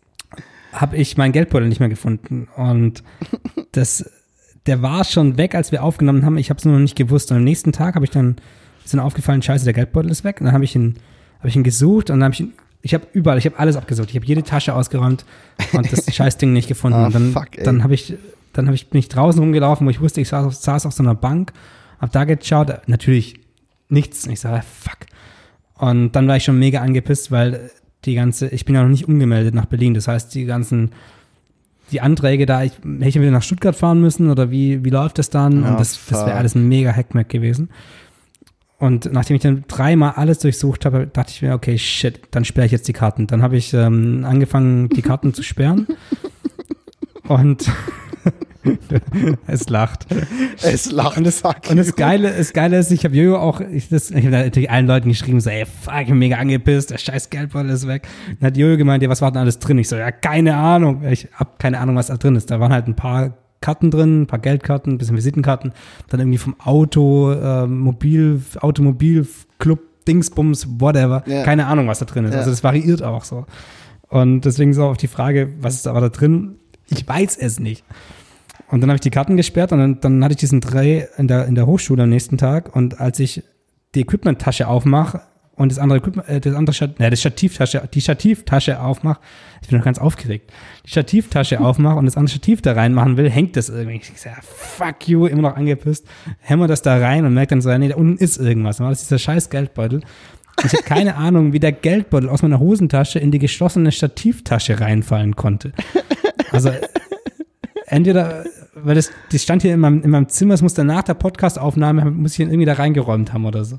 habe ich meinen Geldbeutel nicht mehr gefunden. Und das, der war schon weg, als wir aufgenommen haben. Ich habe es nur noch nicht gewusst. Und am nächsten Tag habe ich dann, ist dann aufgefallen, scheiße, der Geldbeutel ist weg. Und dann habe ich ihn, habe ich ihn gesucht und dann habe ich ihn, ich habe überall, ich habe alles abgesucht. Ich habe jede Tasche ausgeräumt und das Scheißding nicht gefunden. Ah, und dann, fuck, ey. dann habe ich, dann habe ich, bin ich draußen rumgelaufen, wo ich wusste, ich saß auf, saß auf so einer Bank, habe da geschaut, natürlich nichts. Und ich sage, fuck. Und dann war ich schon mega angepisst, weil die ganze, ich bin ja noch nicht umgemeldet nach Berlin. Das heißt, die ganzen, die Anträge da, ich, hätte ich wieder nach Stuttgart fahren müssen oder wie, wie läuft das dann? Ja, und das, das wäre alles ein mega Hackmack gewesen. Und nachdem ich dann dreimal alles durchsucht habe, dachte ich mir, okay, shit, dann sperre ich jetzt die Karten. Dann habe ich ähm, angefangen, die Karten zu sperren. Und es lacht. Es lacht. Und das, und das. Geile, das Geile ist, ich habe Jojo auch, ich, das- ich habe natürlich allen Leuten geschrieben, so, ey, fuck, ich bin mega angepisst, der scheiß Geldbeutel ist weg. Dann hat Jojo gemeint, ja, was war denn alles drin? Ich so, ja, keine Ahnung. Ich hab keine Ahnung, was da drin ist. Da waren halt ein paar Karten drin, ein paar Geldkarten, ein bisschen Visitenkarten, dann irgendwie vom Auto, äh, Mobil, Automobilclub, Dingsbums, whatever. Ja. Keine Ahnung, was da drin ist. Ja. Also das variiert auch so. Und deswegen so auf die Frage, was ist aber da drin? Ich weiß es nicht. Und dann habe ich die Karten gesperrt und dann, dann hatte ich diesen Dreh in der, in der Hochschule am nächsten Tag. Und als ich die Equipment-Tasche aufmache und das andere Equipment, äh, das andere Stat, ja, das Stativtasche, die Stativtasche aufmache, ich bin noch ganz aufgeregt, die Stativtasche aufmache und das andere Stativ da reinmachen will, hängt das irgendwie. Ich sage, fuck you, immer noch angepisst, hämmer das da rein und merkt dann so, nee, da unten ist irgendwas. Dann war das dieser scheiß Geldbeutel. Und ich habe keine Ahnung, wie der Geldbeutel aus meiner Hosentasche in die geschlossene Stativtasche reinfallen konnte. Also entweder, weil das, das stand hier in meinem, in meinem Zimmer, es muss dann nach der Podcast-Aufnahme, muss ich ihn irgendwie da reingeräumt haben oder so.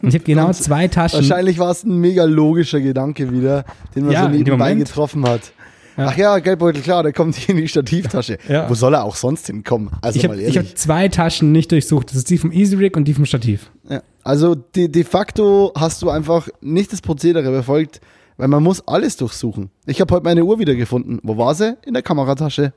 Und ich habe genau zwei Taschen. Wahrscheinlich war es ein mega logischer Gedanke wieder, den man Ja, so nebenbei getroffen hat. Ja. Ach ja, Geldbeutel, klar, der kommt hier in die Stativtasche. Ja. Wo soll er auch sonst hinkommen? Also Ich habe mal ich hab ehrlich. zwei Taschen nicht durchsucht. Das ist die vom Easy Rig und die vom Stativ. ja. Also de, de facto hast du einfach nicht das Prozedere befolgt, weil man muss alles durchsuchen. Ich habe heute meine Uhr wieder gefunden. Wo war sie? In der Kameratasche.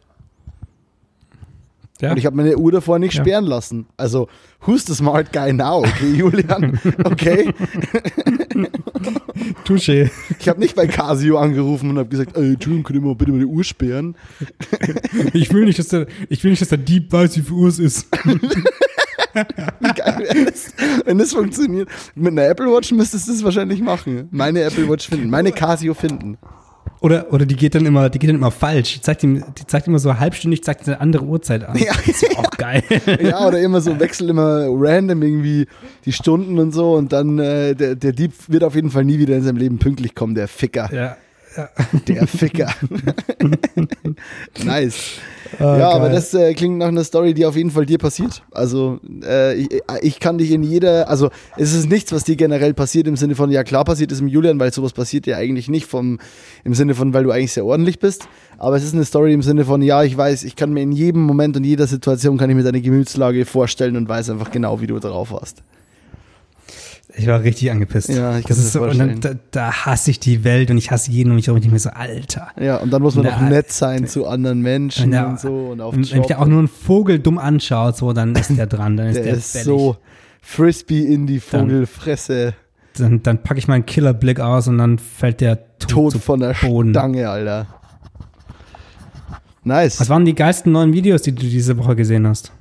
Ja. Und ich habe meine Uhr davor nicht Ja. sperren lassen. Also, who's the smart guy now? Okay, Julian? Okay. Touché. Ich habe nicht bei Casio angerufen und habe gesagt, ey, Entschuldigung, könnt ihr mal bitte meine Uhr sperren? Ich will nicht, dass der, ich will nicht, dass der Dieb weiß, wie viel Uhr es ist. Wie geil wäre das, wenn das funktioniert. Mit einer Apple Watch müsstest du das wahrscheinlich machen. Meine Apple Watch finden, meine Casio finden. Oder, oder die geht dann immer, die geht dann immer falsch. Die zeigt, ihm, die zeigt immer so halbstündig, zeigt eine andere Uhrzeit an. Ja. Das ist auch geil. Ja, oder immer so, wechselt immer random irgendwie die Stunden und so und dann äh, der, der Dieb wird auf jeden Fall nie wieder in seinem Leben pünktlich kommen, der Ficker. Ja. Ja. Der Ficker. nice. Ah, ja, aber geil. das äh, klingt nach einer Story, die auf jeden Fall dir passiert. Also äh, ich, ich kann dich in jeder, also es ist nichts, was dir generell passiert im Sinne von, ja klar passiert es im Julian, weil sowas passiert dir eigentlich nicht vom, im Sinne von, weil du eigentlich sehr ordentlich bist. Aber es ist eine Story im Sinne von, ja, ich weiß, ich kann mir in jedem Moment und jeder Situation kann ich mir deine Gemütslage vorstellen und weiß einfach genau, wie du drauf warst. Ich war richtig angepisst. Ja, ich kann das ist so, und dann, da, da hasse ich die Welt und ich hasse jeden und ich bin mir so, Alter. Ja, und dann muss man noch nett sein zu anderen Menschen der- und so und auf Und wenn mich Job. da auch nur ein Vogel dumm anschaut, so, dann ist der dran, dann ist Der der, ist fällig. so Frisbee in die Vogelfresse, Dann, dann packe ich meinen Killerblick aus und dann fällt der tot, tot von der Boden. Stange, Alter. Nice. Was waren die geilsten neuen Videos, die du diese Woche gesehen hast?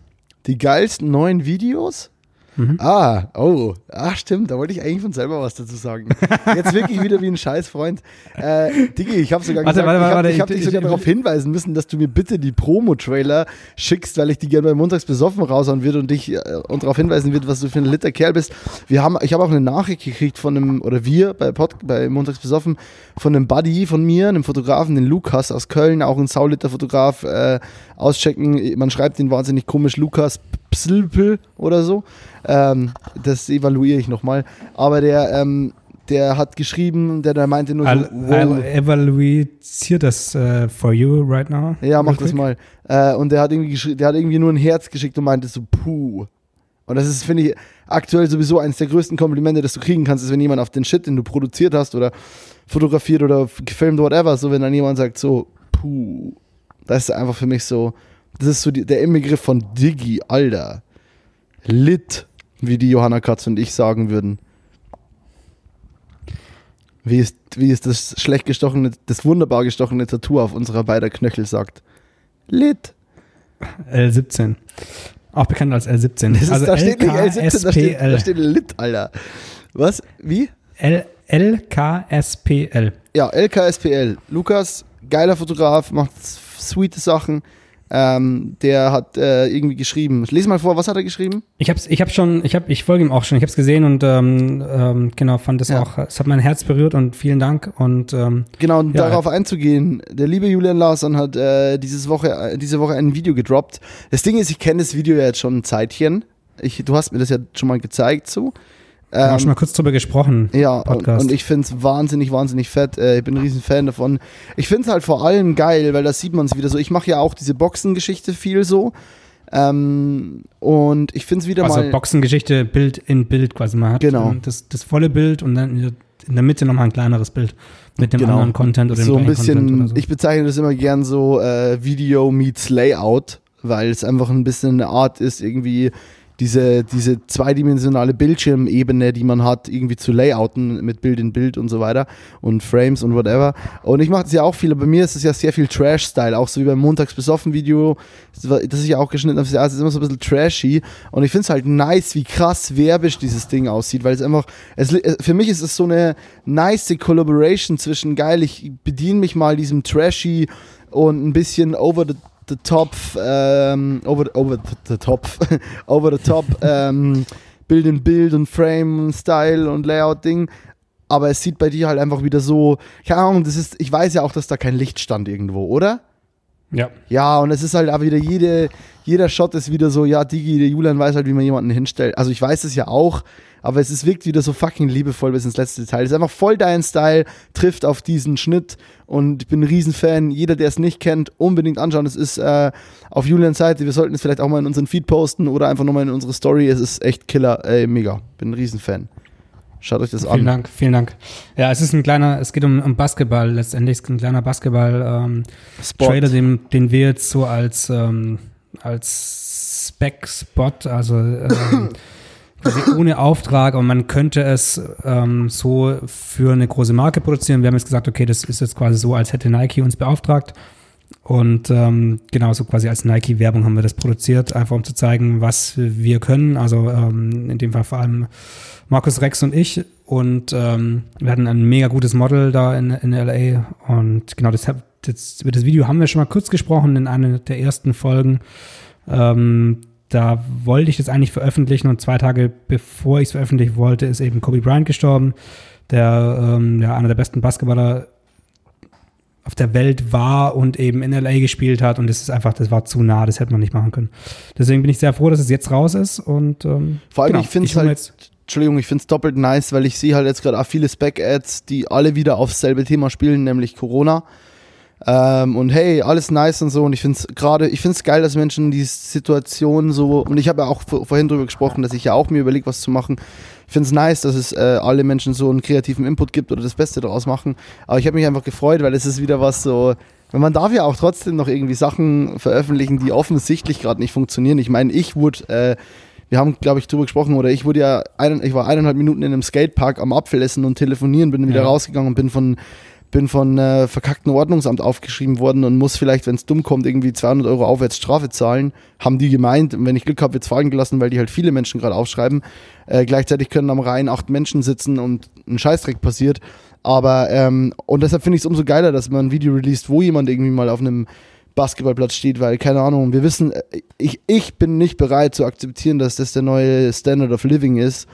Die geilsten neuen Videos? Mhm. Ah, oh, ach stimmt, da wollte ich eigentlich von selber was dazu sagen. Jetzt wirklich wieder wie ein Scheißfreund. Äh, Digi, ich habe sogar Warte, gesagt, warte, ich habe warte, ich hab ich- dich sogar ich- darauf hinweisen müssen, dass du mir bitte die Promo-Trailer schickst, weil ich die gerne bei Montags besoffen raushauen würde und dich äh, und darauf hinweisen wird, was du für ein Litter Kerl bist. Wir haben, ich habe auch eine Nachricht gekriegt von einem, oder wir bei, Pod, bei Montags besoffen, von einem Buddy von mir, einem Fotografen, den Lukas aus Köln, auch ein Saulitter-Fotograf, äh, auschecken. Man schreibt den wahnsinnig komisch Lukas Pslpl oder so. Ähm, das evaluiere ich nochmal. Aber der, ähm, der hat geschrieben, der, der meinte nur so, I'll, wow. I'll evaluate das uh, for you right now. ja, mach das mal. Äh, und der hat, irgendwie der hat irgendwie nur ein Herz geschickt und meinte so, puh. Und das ist, finde ich, aktuell sowieso eines der größten Komplimente, das du kriegen kannst, ist, wenn jemand auf den Shit, den du produziert hast oder fotografiert oder gefilmt, whatever, so, wenn dann jemand sagt so, puh. Das ist einfach für mich so, das ist so die, der Inbegriff von Diggi, Alter. Lit, wie die Johanna Katz und ich sagen würden. Wie ist, wie ist das schlecht gestochene, das wunderbar gestochene Tattoo auf unserer beider Knöchel sagt. Lit. L17. Auch bekannt als L17. Das ist, also da steht nicht L17, da steht, da steht Lit, Alter. Was? Wie? L LKSPL. Ja, LKSPL. Lukas, geiler Fotograf, macht sweete Sachen. Ähm, der hat äh, irgendwie geschrieben. Lies mal vor, was hat er geschrieben? Ich hab's, ich hab schon, ich hab, ich folge ihm auch schon, ich hab's gesehen und ähm, ähm, genau, fand das Ja. auch, es hat mein Herz berührt und vielen Dank und ähm, Genau, und Ja. darauf einzugehen, der liebe Julian Larsson hat äh, dieses Woche, äh, diese Woche ein Video gedroppt. Das Ding ist, ich kenne das Video ja jetzt schon ein Zeitchen. Ich, du hast mir das ja schon mal gezeigt so. Wir haben Ähm, schon mal kurz drüber gesprochen. Ja, und, Podcast. und ich finde es wahnsinnig, wahnsinnig fett. Äh, ich bin ein riesen Fan davon. Ich finde es halt vor allem geil, weil da sieht man es wieder so. Ich mache ja auch diese Boxengeschichte viel so. Ähm, und ich finde es wieder Also mal. Boxengeschichte, Bild in Bild quasi. Man hat Genau. ähm, das, das volle Bild und dann in der- Mitte nochmal ein kleineres Bild mit dem Genau. anderen Content oder dem so ein gleichen Content bisschen, so. ich bezeichne das immer gern so äh, Video meets Layout, weil es einfach ein bisschen eine Art ist, irgendwie diese, diese zweidimensionale Bildschirmebene, die man hat, irgendwie zu layouten mit Bild in Bild und so weiter und Frames und whatever. Und ich mache das ja auch viel, aber bei mir ist es ja sehr viel Trash-Style, auch so wie beim Montags besoffen Video, das ich ja auch geschnitten habe, es ist immer so ein bisschen trashy und ich finde es halt nice, wie krass werbisch dieses Ding aussieht, weil es einfach, es, für mich ist es so eine nice Collaboration zwischen geil, ich bediene mich mal diesem trashy und ein bisschen over the, the top, ähm, over, over the, the top, over the top, ähm, Bild in Bild und Frame und Style und Layout-Ding. Aber es sieht bei dir halt einfach wieder so, keine Ahnung, das ist, ich weiß ja auch, dass da kein Licht stand irgendwo, oder? Ja. Ja, und es ist halt aber wieder jede, jeder Shot ist wieder so, ja, Digi, der Julian weiß halt, wie man jemanden hinstellt. Also ich weiß es ja auch, aber es ist, wirkt wieder so fucking liebevoll bis ins letzte Detail. Es ist einfach voll dein Style, trifft auf diesen Schnitt und ich bin ein Riesenfan. Jeder, der es nicht kennt, unbedingt anschauen. Es ist äh, auf Julians Seite. Wir sollten es vielleicht auch mal in unseren Feed posten oder einfach nochmal in unsere Story. Es ist echt Killer, ey, mega. Bin ein Riesenfan. Schaut euch das Vielen an. Dank, vielen Dank. Ja, es ist ein kleiner, es geht um, um Basketball letztendlich, es ist ein kleiner Basketball-Trailer, Spot. den, den wir jetzt so als, ähm, als Spec-Spot, also ähm, ohne Auftrag, aber man könnte es ähm, so für eine große Marke produzieren. Wir haben jetzt gesagt, okay, das ist jetzt quasi so, als hätte Nike uns beauftragt. Und ähm, genauso quasi als Nike-Werbung haben wir das produziert, einfach um zu zeigen, was wir können. Also ähm, in dem Fall vor allem Markus Rex und ich. und ähm, wir hatten ein mega gutes Model da in, in LA und genau deshalb das, über das Video haben wir schon mal kurz gesprochen in einer der ersten Folgen. Ähm, da wollte ich das eigentlich veröffentlichen und zwei Tage bevor ich es veröffentlichen wollte, ist eben Kobe Bryant gestorben, der ähm, ja einer der besten Basketballer auf der Welt war und eben in LA gespielt hat und das ist einfach, das war zu nah, das hätte man nicht machen können. Deswegen bin ich sehr froh, dass es jetzt raus ist und ähm, vor allem genau, ich finde es halt, Entschuldigung, ich finde es doppelt nice, weil ich sehe halt jetzt gerade auch viele Spec-Ads, die alle wieder aufs selbe Thema spielen, nämlich Corona. Ähm, und hey, alles nice und so. Und ich finde es gerade, ich finde es geil, dass Menschen die Situation so, und ich habe ja auch vorhin drüber gesprochen, dass ich ja auch mir überlege, was zu machen. Ich finde es nice, dass es äh, alle Menschen so einen kreativen Input gibt oder das Beste daraus machen. Aber ich habe mich einfach gefreut, weil es ist wieder was so, man darf ja auch trotzdem noch irgendwie Sachen veröffentlichen, die offensichtlich gerade nicht funktionieren. Ich meine, ich wurde, äh, wir haben, glaube ich, drüber gesprochen, oder ich wurde ja, ein, ich war eineinhalb Minuten in einem Skatepark am Apfelessen und telefonieren, bin wieder ja. rausgegangen und bin von bin von äh, verkackten Ordnungsamt aufgeschrieben worden und muss vielleicht, wenn es dumm kommt, irgendwie 200 Euro Aufwärtsstrafe zahlen. Haben die gemeint, wenn ich Glück habe, wird es fallen gelassen, weil die halt viele Menschen gerade aufschreiben. Äh, gleichzeitig können am Rhein acht Menschen sitzen und ein Scheißdreck passiert. Aber, ähm, und deshalb finde ich es umso geiler, dass man ein Video released, wo jemand irgendwie mal auf einem Basketballplatz steht, weil, keine Ahnung, wir wissen, äh, ich, ich bin nicht bereit zu akzeptieren, dass das der neue Standard of Living ist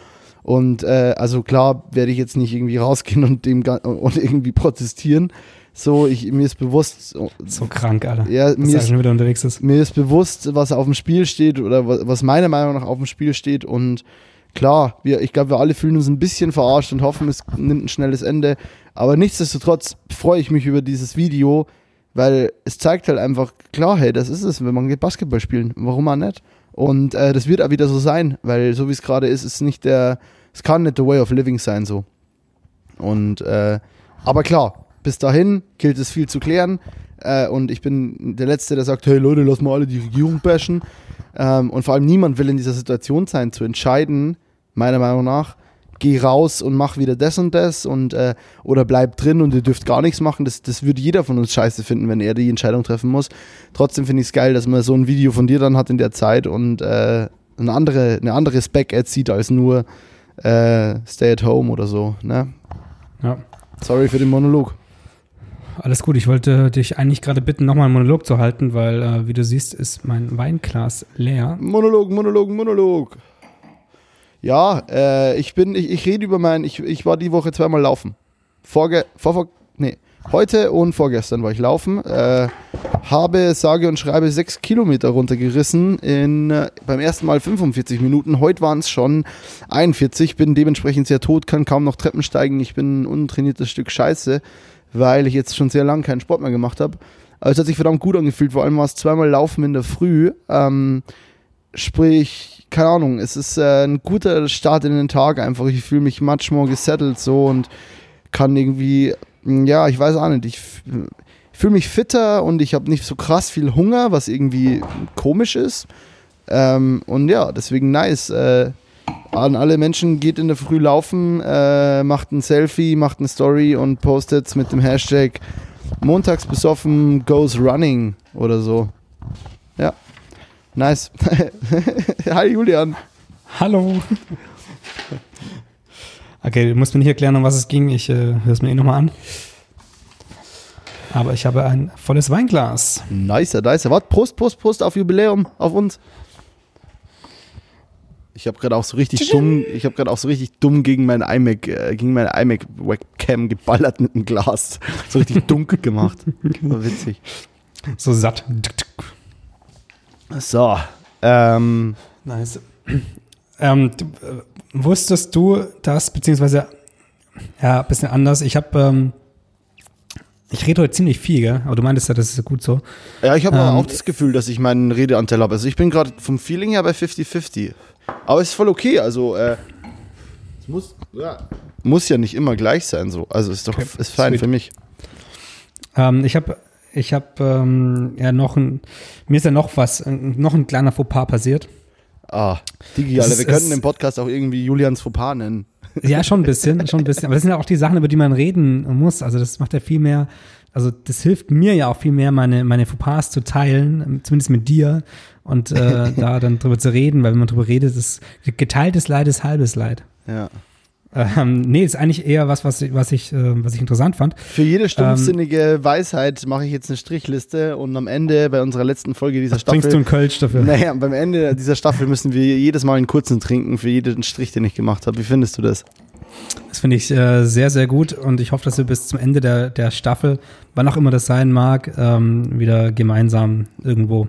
und äh, also klar werde ich jetzt nicht irgendwie rausgehen und dem und irgendwie protestieren. So, ich, mir ist bewusst. So krank, Alter. Ja, mir ist, schon wieder unterwegs ist. Mir ist bewusst, was auf dem Spiel steht oder was meiner Meinung nach auf dem Spiel steht. Und klar, wir, ich glaube, wir alle fühlen uns ein bisschen verarscht und hoffen, es nimmt ein schnelles Ende. Aber nichtsdestotrotz freue ich mich über dieses Video, weil es zeigt halt einfach, klar, hey, das ist es, wenn man Basketball spielen. Warum auch nicht? Und äh, das wird auch wieder so sein, weil so wie es gerade ist, ist nicht der, es kann nicht the way of living sein so. Und äh, aber klar, bis dahin gilt es viel zu klären. Äh, und ich bin der Letzte, der sagt, hey Leute, lass mal alle die Regierung bashen. Ähm, und vor allem niemand will in dieser Situation sein, zu entscheiden, meiner Meinung nach, geh raus und mach wieder das und das und äh, oder bleib drin und ihr dürft gar nichts machen. Das, das würde jeder von uns scheiße finden, wenn er die Entscheidung treffen muss. Trotzdem finde ich es geil, dass man so ein Video von dir dann hat in der Zeit und äh, eine andere, eine andere Spec-Ad sieht als nur äh, Stay at Home oder so. Ne? Ja. Sorry für den Monolog. Alles gut, ich wollte dich eigentlich gerade bitten, nochmal einen Monolog zu halten, weil, äh, wie du siehst, ist mein Weinglas leer. Monolog, Monolog, Monolog. Ja, äh, ich bin, ich, ich rede über mein, ich, ich war die Woche zweimal laufen. Vorge, vor, vor, nee, heute und vorgestern war ich laufen. Äh, habe, sage und schreibe, sechs Kilometer runtergerissen in, äh, beim ersten Mal 45 Minuten. Heute waren es schon 41, bin dementsprechend sehr tot, kann kaum noch Treppen steigen. Ich bin ein untrainiertes Stück Scheiße, weil ich jetzt schon sehr lange keinen Sport mehr gemacht habe. Aber es hat sich verdammt gut angefühlt, vor allem war es zweimal Laufen in der Früh. Ähm, sprich, keine Ahnung, es ist äh, ein guter Start in den Tag einfach. Ich fühle mich much more gesettelt so und kann irgendwie, hm, ja, ich weiß auch nicht, ich, ich fühle mich fitter und ich habe nicht so krass viel Hunger, was irgendwie komisch ist. Ähm, und ja, deswegen nice. Äh, an alle Menschen geht in der Früh laufen, äh, macht ein Selfie, macht eine Story und postet mit dem Hashtag montags besoffen goes running oder so. Ja. Nice. Hi Julian. Hallo. Okay, du musst mir nicht erklären, um was es ging. Ich äh, höre es mir eh nochmal an. Aber ich habe ein volles Weinglas. Nice, nice. Warte, Prost, Prost, Prost auf Jubiläum, auf uns. Ich habe gerade auch so richtig dumm, ich habe gerade auch so richtig dumm gegen mein iMac, äh, gegen meine iMac Webcam geballert mit einem Glas. So richtig dunkel gemacht. War witzig. So satt. So. Ähm. Nice. Ähm, du, äh, wusstest du das, beziehungsweise, ja, ein bisschen anders. Ich habe, ähm, ich rede heute ziemlich viel, gell? aber du meintest ja, das ist gut so. Ja, ich habe ähm, auch das Gefühl, dass ich meinen Redeanteil habe. Also ich bin gerade vom Feeling her bei 50-50. Aber es ist voll okay. Also, äh, es muss, ja, muss ja nicht immer gleich sein. So. Also ist doch okay. ist fein Sweet. für mich. Ähm, ich habe ich habe ähm, ja noch ein, mir ist ja noch was, noch ein kleiner Fauxpas passiert. Ah, Digi, Alter, wir könnten den Podcast auch irgendwie Julians Fauxpas nennen. Ja, schon ein bisschen, schon ein bisschen. Aber das sind ja auch die Sachen, über die man reden muss. Also das macht ja viel mehr, also das hilft mir ja auch viel mehr, meine, meine Fauxpas zu teilen, zumindest mit dir und äh, da dann drüber zu reden, weil wenn man drüber redet, ist geteiltes Leid ist halbes Leid. Ja. Ähm, nee, ist eigentlich eher was, was, was, ich, äh, was ich interessant fand. Für jede stumpfsinnige ähm, Weisheit mache ich jetzt eine Strichliste und am Ende bei unserer letzten Folge dieser Staffel. Trinkst du einen Kölsch dafür? Naja, beim Ende dieser Staffel müssen wir jedes Mal einen kurzen trinken für jeden Strich, den ich gemacht habe. Wie findest du das? Das finde ich äh, sehr, sehr gut und ich hoffe, dass wir bis zum Ende der, der Staffel, wann auch immer das sein mag, ähm, wieder gemeinsam irgendwo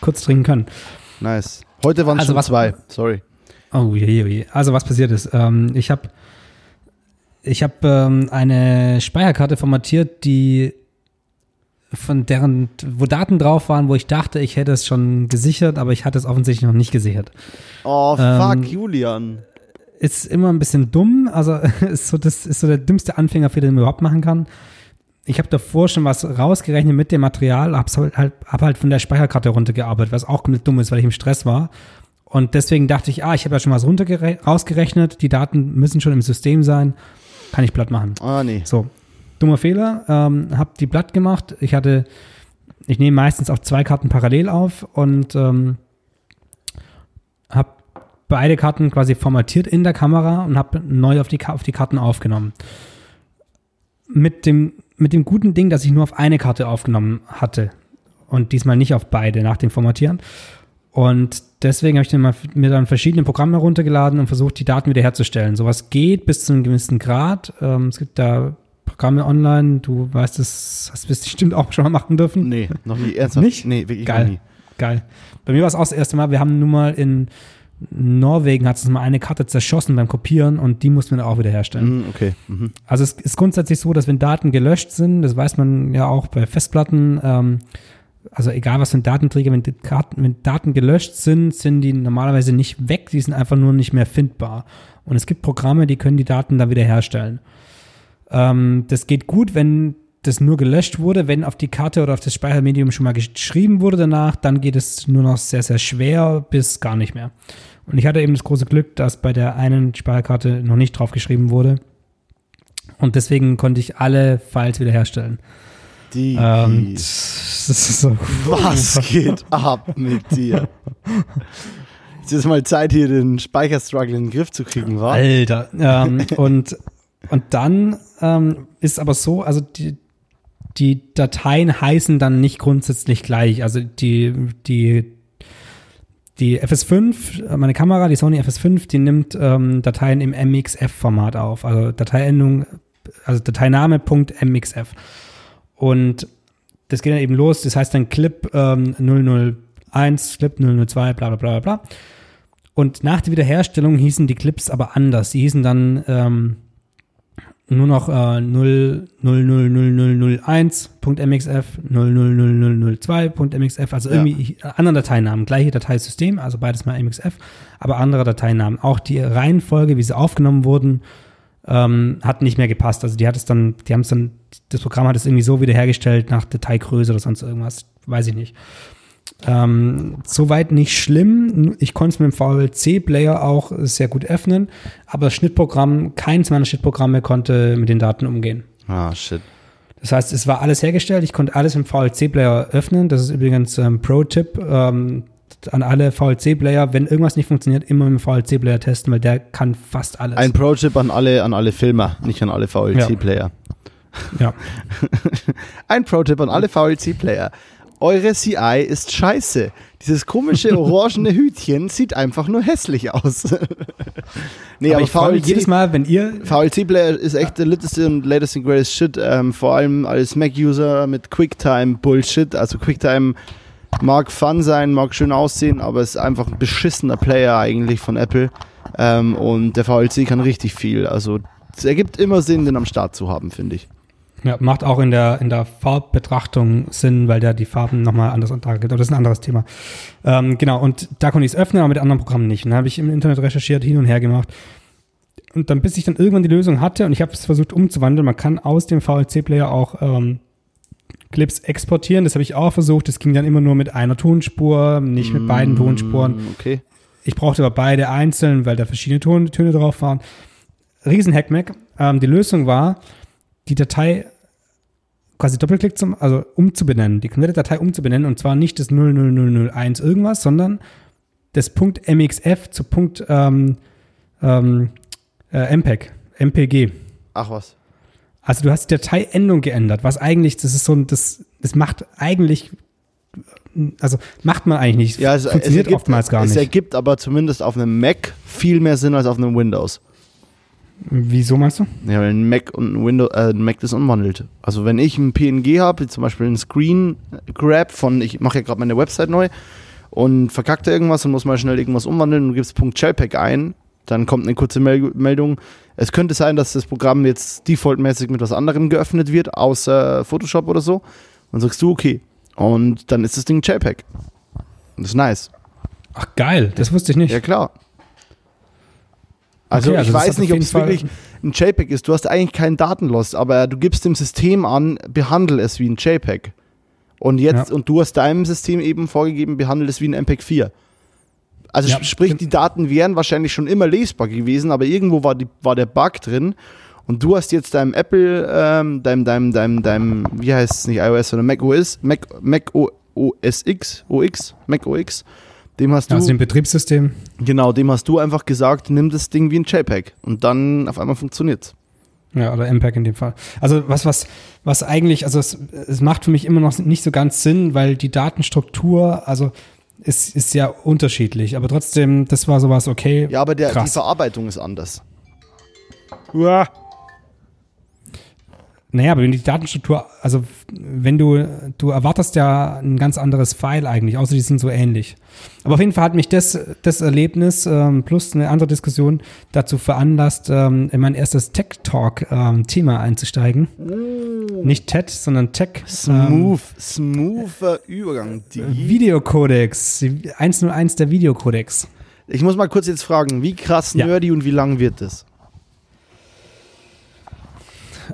kurz trinken können. Nice. Heute waren es also schon was, zwei. Sorry. Oh je, je. Also was passiert ist, ähm, ich habe ich hab, ähm, eine Speicherkarte formatiert, die von deren, wo Daten drauf waren, wo ich dachte, ich hätte es schon gesichert, aber ich hatte es offensichtlich noch nicht gesichert. Oh, fuck, ähm, Julian. Ist immer ein bisschen dumm, also ist so, das ist so der dümmste Anfängerfehler, den man überhaupt machen kann. Ich habe davor schon was rausgerechnet mit dem Material, habe halt, hab halt von der Speicherkarte runtergearbeitet, was auch komplett dumm ist, weil ich im Stress war. Und deswegen dachte ich, ah, ich habe ja schon was rausgerechnet, die Daten müssen schon im System sein, kann ich platt machen. Ah, nee. So, dummer Fehler, ähm, habe die platt gemacht. Ich hatte, ich nehme meistens auf zwei Karten parallel auf und ähm, habe beide Karten quasi formatiert in der Kamera und habe neu auf die, auf die Karten aufgenommen. Mit dem, mit dem guten Ding, dass ich nur auf eine Karte aufgenommen hatte und diesmal nicht auf beide nach dem Formatieren. Und deswegen habe ich mir dann verschiedene Programme heruntergeladen und versucht, die Daten wiederherzustellen. Sowas geht bis zu einem gewissen Grad. Ähm, es gibt da Programme online, du weißt es, hast du bestimmt auch schon mal machen dürfen. Nee, noch nie. Ernsthaft? Nicht? Nee, wirklich Geil. noch nie. Geil. Bei mir war es auch das erste Mal, wir haben nun mal in Norwegen hat es mal eine Karte zerschossen beim Kopieren und die mussten wir dann auch wieder herstellen. Mm, okay. Mhm. Also es ist grundsätzlich so, dass wenn Daten gelöscht sind, das weiß man ja auch bei Festplatten, ähm, also egal was für ein Datenträger, wenn, Daten, wenn Daten gelöscht sind, sind die normalerweise nicht weg, die sind einfach nur nicht mehr findbar. Und es gibt Programme, die können die Daten dann wieder herstellen. Ähm, das geht gut, wenn das nur gelöscht wurde, wenn auf die Karte oder auf das Speichermedium schon mal geschrieben wurde danach, dann geht es nur noch sehr, sehr schwer bis gar nicht mehr. Und ich hatte eben das große Glück, dass bei der einen Speicherkarte noch nicht drauf geschrieben wurde. Und deswegen konnte ich alle Files wiederherstellen. Die. Ähm, so Was geht ab mit dir? Es ist mal Zeit, hier den Speicherstruggle in den Griff zu kriegen, wa? Alter. Ähm, und, und dann ähm, ist aber so, also die, die Dateien heißen dann nicht grundsätzlich gleich. Also die, die, die FS5, meine Kamera, die Sony FS5, die nimmt ähm, Dateien im MXF-Format auf. Also Dateiendung, also Dateiname.mxf. Und das geht dann eben los. Das heißt dann Clip ähm, 001, Clip 002, bla bla bla bla. Und nach der Wiederherstellung hießen die Clips aber anders. Die hießen dann ähm, nur noch äh, 0000001.mxf, 0000002.mxf, also irgendwie ja. anderen Dateinamen, gleiche Dateisystem, also beides mal MXF, aber andere Dateinamen. Auch die Reihenfolge, wie sie aufgenommen wurden, ähm, hat nicht mehr gepasst. Also die hat es dann, die haben es dann, das Programm hat es irgendwie so wiederhergestellt nach Dateigröße oder sonst irgendwas, weiß ich nicht. Ähm, soweit nicht schlimm. Ich konnte es mit dem VLC-Player auch sehr gut öffnen, aber das Schnittprogramm, keins meiner Schnittprogramme konnte mit den Daten umgehen. Ah, shit. Das heißt, es war alles hergestellt, ich konnte alles im VLC-Player öffnen. Das ist übrigens ähm, Pro-Tipp. Ähm, an alle VLC-Player, wenn irgendwas nicht funktioniert, immer mit dem VLC-Player testen, weil der kann fast alles. Ein Pro-Tipp an alle, an alle Filmer, nicht an alle VLC-Player. Ja. ja. Ein Pro-Tipp an alle VLC-Player. Eure CI ist scheiße. Dieses komische orangene Hütchen sieht einfach nur hässlich aus. nee, aber, aber VLC, jedes Mal, wenn ihr. VLC-Player ist echt der latest und latest and greatest shit. Ähm, vor allem als Mac-User mit QuickTime-Bullshit. Also QuickTime Mag fun sein, mag schön aussehen, aber es ist einfach ein beschissener Player eigentlich von Apple. Ähm, und der VLC kann richtig viel. Also es ergibt immer Sinn, den am Start zu haben, finde ich. Ja, macht auch in der, in der Farbbetrachtung Sinn, weil der die Farben nochmal anders untergeht. Aber das ist ein anderes Thema. Ähm, genau, und da konnte ich es öffnen, aber mit anderen Programmen nicht. Und dann habe ich im Internet recherchiert, hin und her gemacht. Und dann, bis ich dann irgendwann die Lösung hatte und ich habe es versucht umzuwandeln, man kann aus dem VLC-Player auch ähm, Clips exportieren. Das habe ich auch versucht. Das ging dann immer nur mit einer Tonspur, nicht mit beiden mm, Tonspuren. Okay. Ich brauchte aber beide einzeln, weil da verschiedene Ton Töne drauf waren. Riesen Hackmack. Ähm, die Lösung war, die Datei quasi Doppelklick zum, also umzubenennen, die komplette Datei umzubenennen und zwar nicht das 00001 irgendwas, sondern das Punkt .mxf zu Punkt ähm, ähm, äh, MPEG MPG. Ach was. Also du hast die Dateiendung geändert, was eigentlich, das ist so ein, das, das macht eigentlich, also macht man eigentlich nicht. Ja, es, Funktioniert es ergibt, oftmals gar es nicht. ergibt aber zumindest auf einem Mac viel mehr Sinn als auf einem Windows. Wieso meinst du? Ja, weil ein Mac und ein Windows, äh, ein Mac das umwandelt. Also wenn ich ein PNG habe, wie zum Beispiel einen Screen Grab von, ich mache ja gerade meine Website neu und verkackt da irgendwas und muss mal schnell irgendwas umwandeln und du gibst .jpeg ein, dann kommt eine kurze Mel Meldung. Es könnte sein, dass das Programm jetzt defaultmäßig mit was anderem geöffnet wird, außer Photoshop oder so. Und sagst du, okay. Und dann ist das Ding JPEG. Und das ist nice. Ach geil, das wusste ich nicht. Ja, klar. Also, Okay, also ich hat weiß nicht, ob es wirklich ein JPEG ist. Du hast eigentlich keinen Datenloss, aber du gibst dem System an, behandle es wie ein JPEG. Und jetzt, Ja. und du hast deinem System eben vorgegeben, behandle es wie ein MPEG-4. Also Ja, sp- sprich, die Daten wären wahrscheinlich schon immer lesbar gewesen, aber irgendwo war, die, war der Bug drin. Und du hast jetzt deinem Apple, ähm, deinem, deinem, deinem, deinem, wie heißt es nicht iOS, sondern Mac OS, Mac, Mac OS X, OX, Mac OX, dem hast du. Also dem Betriebssystem. Genau, dem hast du einfach gesagt, nimm das Ding wie ein JPEG und dann auf einmal funktioniert's. Ja, oder MPEG in dem Fall. Also was, was, was eigentlich, also es, es macht für mich immer noch nicht so ganz Sinn, weil die Datenstruktur, also ist, ist ja unterschiedlich, aber trotzdem, das war sowas okay. Ja, aber der, die. Verarbeitung ist anders. Naja, aber wenn die Datenstruktur, also wenn du, du erwartest ja ein ganz anderes File eigentlich, außer die sind so ähnlich. Aber auf jeden Fall hat mich das, das Erlebnis ähm, plus eine andere Diskussion dazu veranlasst, ähm, in mein erstes Tech-Talk-Thema einzusteigen. Nicht TED, sondern Tech. Ähm, Smooth, smoother Übergang. Die. Videocodex, die 101 der Videocodex. Ich muss mal kurz jetzt fragen, wie krass Ja. nerdy und wie lang wird das?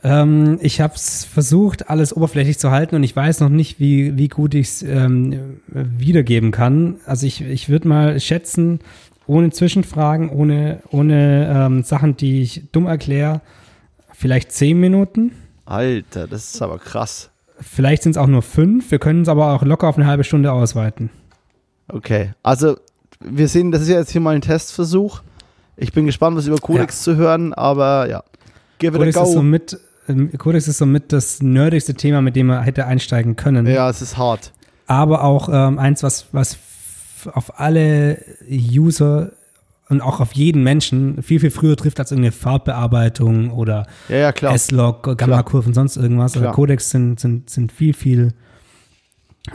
Ähm, ich habe es versucht, alles oberflächlich zu halten und ich weiß noch nicht, wie, wie gut ich es ähm, wiedergeben kann. Also ich, ich würde mal schätzen, ohne Zwischenfragen, ohne, ohne ähm, Sachen, die ich dumm erkläre, vielleicht zehn Minuten. Alter, das ist aber krass. Vielleicht sind es auch nur fünf. Wir können es aber auch locker auf eine halbe Stunde ausweiten. Okay, also wir sehen, das ist ja jetzt hier mal ein Testversuch. Ich bin gespannt, was über Codex zu hören, aber ja. Give it Codex a ist, go. somit, ähm, Codex ist somit das nerdigste Thema, mit dem man hätte einsteigen können. ja, es ist hart. aber auch ähm, eins, was, was auf alle User und auch auf jeden Menschen viel, viel früher trifft als irgendeine Farbbearbeitung oder Ja, ja. S-Log, Gamma-Kurven, sonst irgendwas. Klar. Also Codecs sind, sind, sind viel, viel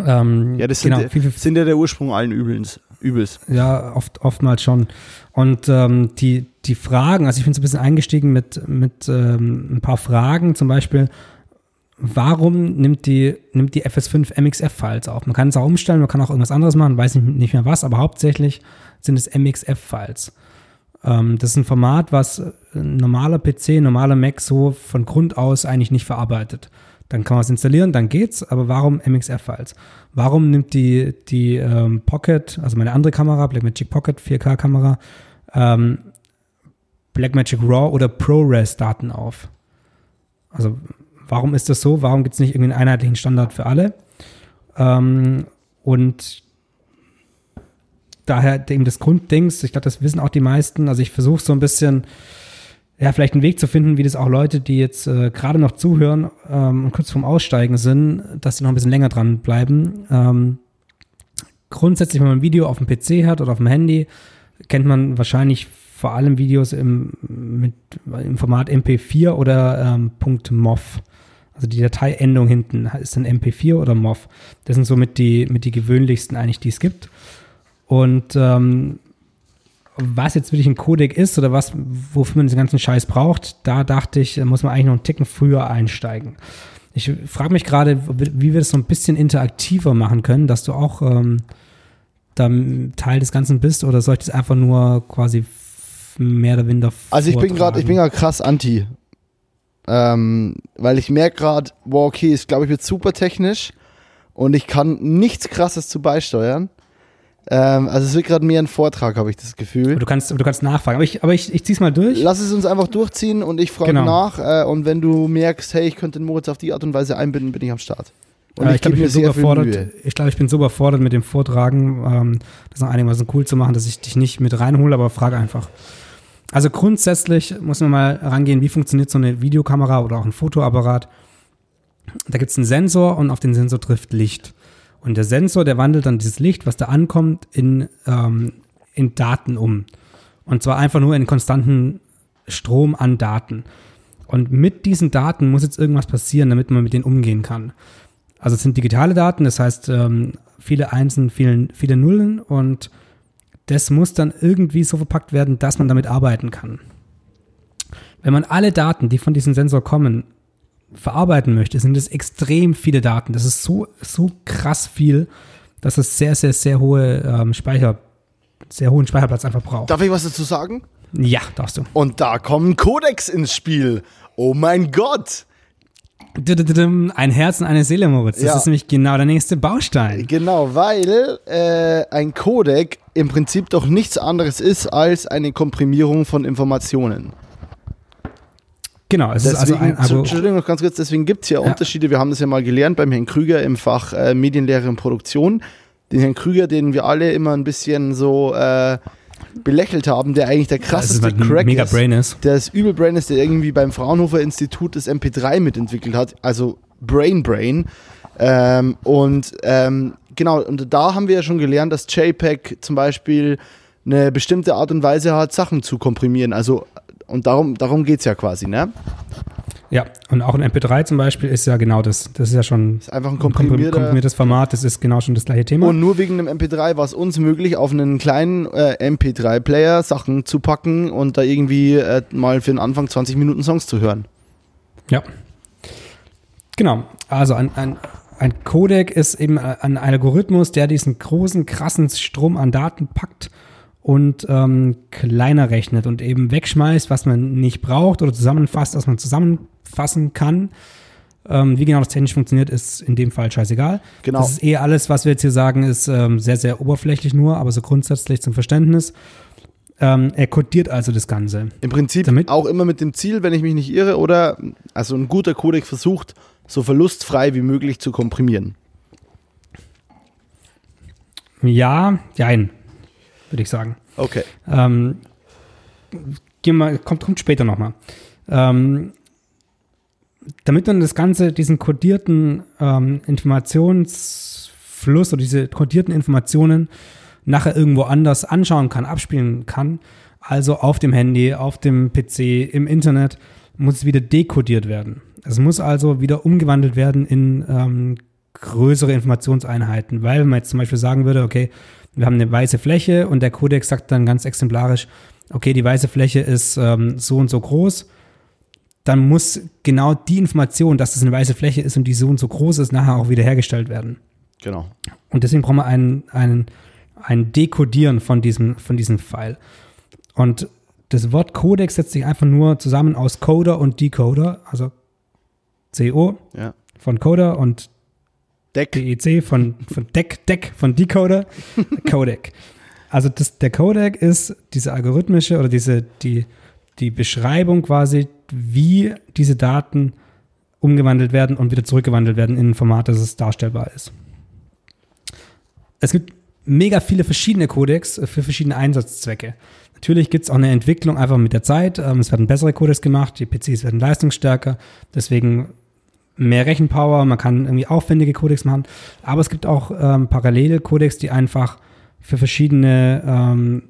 ähm, ja, das sind, genau, viel, viel sind ja der Ursprung allen Übels. Übels. ja, oft, oftmals schon. Und ähm, die, die Fragen, also ich bin so ein bisschen eingestiegen mit, mit ähm, ein paar Fragen, zum Beispiel, warum nimmt die, nimmt die FS5 MXF-Files auf? Man kann es auch umstellen, man kann auch irgendwas anderes machen, weiß nicht, nicht mehr was, aber hauptsächlich sind es MXF-Files. Ähm, das ist ein Format, was ein normaler PC, ein normaler Mac so von Grund aus eigentlich nicht verarbeitet. Dann kann man es installieren, dann geht's, aber warum MXF-Files? Warum nimmt die, die ähm, Pocket, also meine andere Kamera, Blackmagic Pocket 4K-Kamera, ähm, Blackmagic RAW oder ProRes-Daten auf? Also warum ist das so? Warum gibt es nicht irgendeinen einheitlichen Standard für alle? Ähm, und daher eben das Grunddings, ich glaube, das wissen auch die meisten. Also ich versuche so ein bisschen, ja, vielleicht einen Weg zu finden, wie das auch Leute, die jetzt äh, gerade noch zuhören ähm, und kurz vorm Aussteigen sind, dass sie noch ein bisschen länger dran bleiben. Ähm, grundsätzlich, wenn man ein Video auf dem PC hat oder auf dem Handy, kennt man wahrscheinlich vor allem Videos im, mit, im Format MP4 oder ähm, .mov. Also die Dateiendung hinten ist dann MP4 oder MOV. Das sind somit die, mit die gewöhnlichsten eigentlich, die es gibt. Und ähm, was jetzt wirklich ein Codec ist oder was, wofür man den ganzen Scheiß braucht, da dachte ich, muss man eigentlich noch einen Ticken früher einsteigen. Ich frage mich gerade, wie wir das so ein bisschen interaktiver machen können, dass du auch ähm, da Teil des Ganzen bist oder soll ich das einfach nur quasi mehr oder weniger Also ich bin gerade, ich bin gerade krass anti. Ähm, weil ich merke gerade, wow, okay, ist glaube ich wird super technisch und ich kann nichts krasses zu beisteuern. Ähm, also es wird gerade mehr ein Vortrag, habe ich das Gefühl. Du kannst, du kannst nachfragen, aber ich, aber ich, ich zieh's mal durch. Lass es uns einfach durchziehen und ich frage Genau. nach. Äh, und wenn du merkst, hey, ich könnte den Moritz auf die Art und Weise einbinden, bin ich am Start. Und Äh, ich glaube, ich, bin so. Ich glaube, ich bin so überfordert mit dem Vortragen, ähm, das noch einigermaßen cool zu machen, dass ich dich nicht mit reinhole, aber frag einfach. Also grundsätzlich muss man mal rangehen, wie funktioniert so eine Videokamera oder auch ein Fotoapparat. Da gibt es einen Sensor und auf den Sensor trifft Licht. Und der Sensor, der wandelt dann dieses Licht, was da ankommt, in, ähm, in Daten um. Und zwar einfach nur in konstanten Strom an Daten. Und mit diesen Daten muss jetzt irgendwas passieren, damit man mit denen umgehen kann. Also es sind digitale Daten, das heißt ähm, viele Einsen, viele, viele Nullen und das muss dann irgendwie so verpackt werden, dass man damit arbeiten kann. Wenn man alle Daten, die von diesem Sensor kommen, verarbeiten möchte, sind es extrem viele Daten. Das ist so, so krass viel, dass es sehr, sehr, sehr hohe ähm, Speicher, sehr hohen Speicherplatz einfach braucht. Darf ich was dazu sagen? Ja, darfst du. Und da kommen Codex ins Spiel. Oh mein Gott. Ein Herz und eine Seele, Moritz. Das Ja. ist nämlich genau der nächste Baustein. Genau, weil äh, ein Codec im Prinzip doch nichts anderes ist als eine Komprimierung von Informationen. Genau, es ist also Deswegen, ein also, Entschuldigung noch ganz kurz, deswegen gibt es ja, Ja. Unterschiede. Wir haben das ja mal gelernt beim Herrn Krüger im Fach äh, Medienlehre und Produktion. Den Herrn Krüger, den wir alle immer ein bisschen so äh, belächelt haben, der eigentlich der ist krasseste halt ein Crack mega ist. Brain ist. Der das Übelbrain ist, der irgendwie beim Fraunhofer Institut das MP3 mitentwickelt hat, also Brain Brain. Ähm, und ähm, genau, und da haben wir ja schon gelernt, dass JPEG zum Beispiel eine bestimmte Art und Weise hat, Sachen zu komprimieren. Also, und darum, darum geht es ja quasi, ne? Ja, und auch ein MP3 zum Beispiel ist ja genau das. Das ist ja schon Ist einfach ein ein komprim- komprimierter. komprimiertes Format, das ist genau schon das gleiche Thema. Und nur wegen einem MP3 war es uns möglich, auf einen kleinen äh, MP3-Player Sachen zu packen und da irgendwie äh, mal für den Anfang 20 Minuten Songs zu hören. Ja. Genau. Also ein, ein, ein Codec ist eben ein Algorithmus, der diesen großen, krassen Strom an Daten packt und ähm, kleiner rechnet und eben wegschmeißt, was man nicht braucht oder zusammenfasst, was man zusammenfassen kann. Ähm, wie genau das technisch funktioniert, ist in dem Fall scheißegal. Genau. Das ist eh alles, was wir jetzt hier sagen, ist ähm, sehr, sehr oberflächlich nur, aber so grundsätzlich zum Verständnis. Ähm, er codiert also das Ganze. Im Prinzip Damit- auch immer mit dem Ziel, wenn ich mich nicht irre, oder also ein guter Codec versucht, so verlustfrei wie möglich zu komprimieren. Ja, jein, würde ich sagen. Okay. Ähm, mal, kommt, kommt später nochmal. Ähm, damit man das Ganze, diesen kodierten ähm, Informationsfluss oder diese kodierten Informationen nachher irgendwo anders anschauen kann, abspielen kann, also auf dem Handy, auf dem PC, im Internet, muss es wieder dekodiert werden. Es muss also wieder umgewandelt werden in ähm, größere Informationseinheiten, weil wenn man jetzt zum Beispiel sagen würde, okay, wir haben eine weiße Fläche und der Codex sagt dann ganz exemplarisch, okay, die weiße Fläche ist ähm, so und so groß, dann muss genau die Information, dass es eine weiße Fläche ist und die so und so groß ist, nachher auch wiederhergestellt werden. Genau. Und deswegen brauchen wir ein, ein, ein Dekodieren von diesem, von diesem File. Und das Wort Codex setzt sich einfach nur zusammen aus Coder und Decoder, also CO Ja. von Coder und Deck. DEC von, von Deck, Deck von Decoder, Codec. Also das, der Codec ist diese algorithmische oder diese, die, die Beschreibung quasi, wie diese Daten umgewandelt werden und wieder zurückgewandelt werden in ein Format, dass es darstellbar ist. Es gibt mega viele verschiedene Codecs für verschiedene Einsatzzwecke. Natürlich gibt es auch eine Entwicklung einfach mit der Zeit. Ähm, Es werden bessere Codecs gemacht, die PCs werden leistungsstärker, deswegen mehr Rechenpower, man kann irgendwie aufwendige Codecs machen, aber es gibt auch ähm, parallele Codecs, die einfach für verschiedene ähm,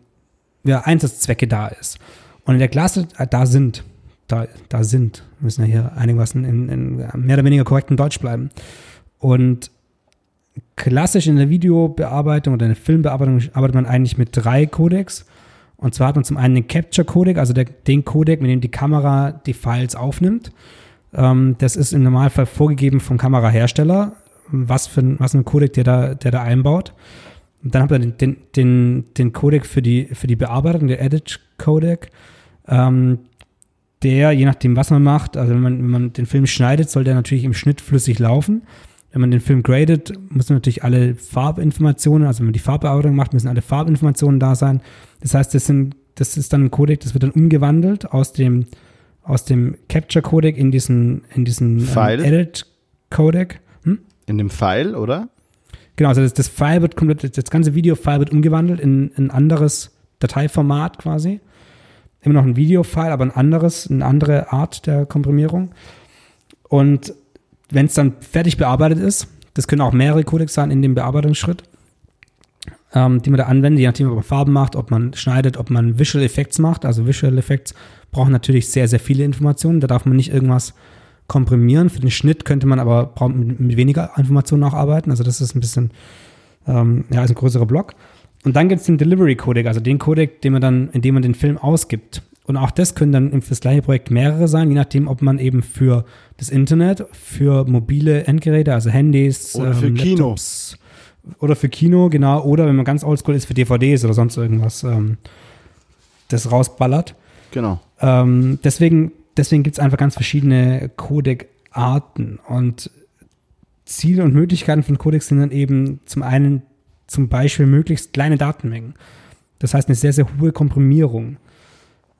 ja, Einsatzzwecke da ist. Und in der Klasse äh, da sind, da, da sind, müssen ja hier einigermaßen in, in mehr oder weniger korrektem Deutsch bleiben. Und klassisch in der Videobearbeitung oder in der Filmbearbeitung arbeitet man eigentlich mit drei Codecs. Und zwar hat man zum einen den Capture Codec, also der, den Codec, mit dem die Kamera die Files aufnimmt. Ähm, das ist im Normalfall vorgegeben vom Kamerahersteller, was für was ein Codec der da, der da einbaut. Und dann hat man den, den, den, den Codec für die, für die Bearbeitung, der Edit Codec. Ähm, der, je nachdem, was man macht, also wenn man, wenn man den Film schneidet, soll der natürlich im Schnitt flüssig laufen. Wenn man den Film gradet, müssen natürlich alle Farbinformationen, also wenn man die Farbbearbeitung macht, müssen alle Farbinformationen da sein. Das heißt, das, sind, das ist dann ein Codec, das wird dann umgewandelt aus dem, aus dem Capture Codec in diesen, in diesen File? Ähm, Edit Codec. Hm? In dem File, oder? Genau, also das, das File wird komplett, das ganze Video-File wird umgewandelt in ein anderes Dateiformat quasi. immer noch ein Videofile, aber ein anderes, eine andere Art der Komprimierung. Und wenn es dann fertig bearbeitet ist, das können auch mehrere Codecs sein in dem Bearbeitungsschritt, ähm, die man da anwendet, je nachdem, ob man Farben macht, ob man schneidet, ob man Visual Effects macht. Also Visual Effects brauchen natürlich sehr, sehr viele Informationen. Da darf man nicht irgendwas komprimieren. Für den Schnitt könnte man aber mit, weniger Informationen auch arbeiten. Also das ist ein bisschen, ähm, ja, ist ein größerer Block. Und dann gibt es den Delivery Codec, also den Codec, den man dann, in dem man den Film ausgibt. Und auch das können dann für das gleiche Projekt mehrere sein, je nachdem, ob man eben für das Internet, für mobile Endgeräte, also Handys, oder für ähm, Laptops, Kino. Oder für Kino, genau. Oder wenn man ganz oldschool ist, für DVDs oder sonst irgendwas, ähm, das rausballert. Genau. Ähm, deswegen deswegen gibt es einfach ganz verschiedene Codec-Arten. Und Ziele und Möglichkeiten von Codecs sind dann eben zum einen zum Beispiel möglichst kleine Datenmengen. Das heißt eine sehr, sehr hohe Komprimierung.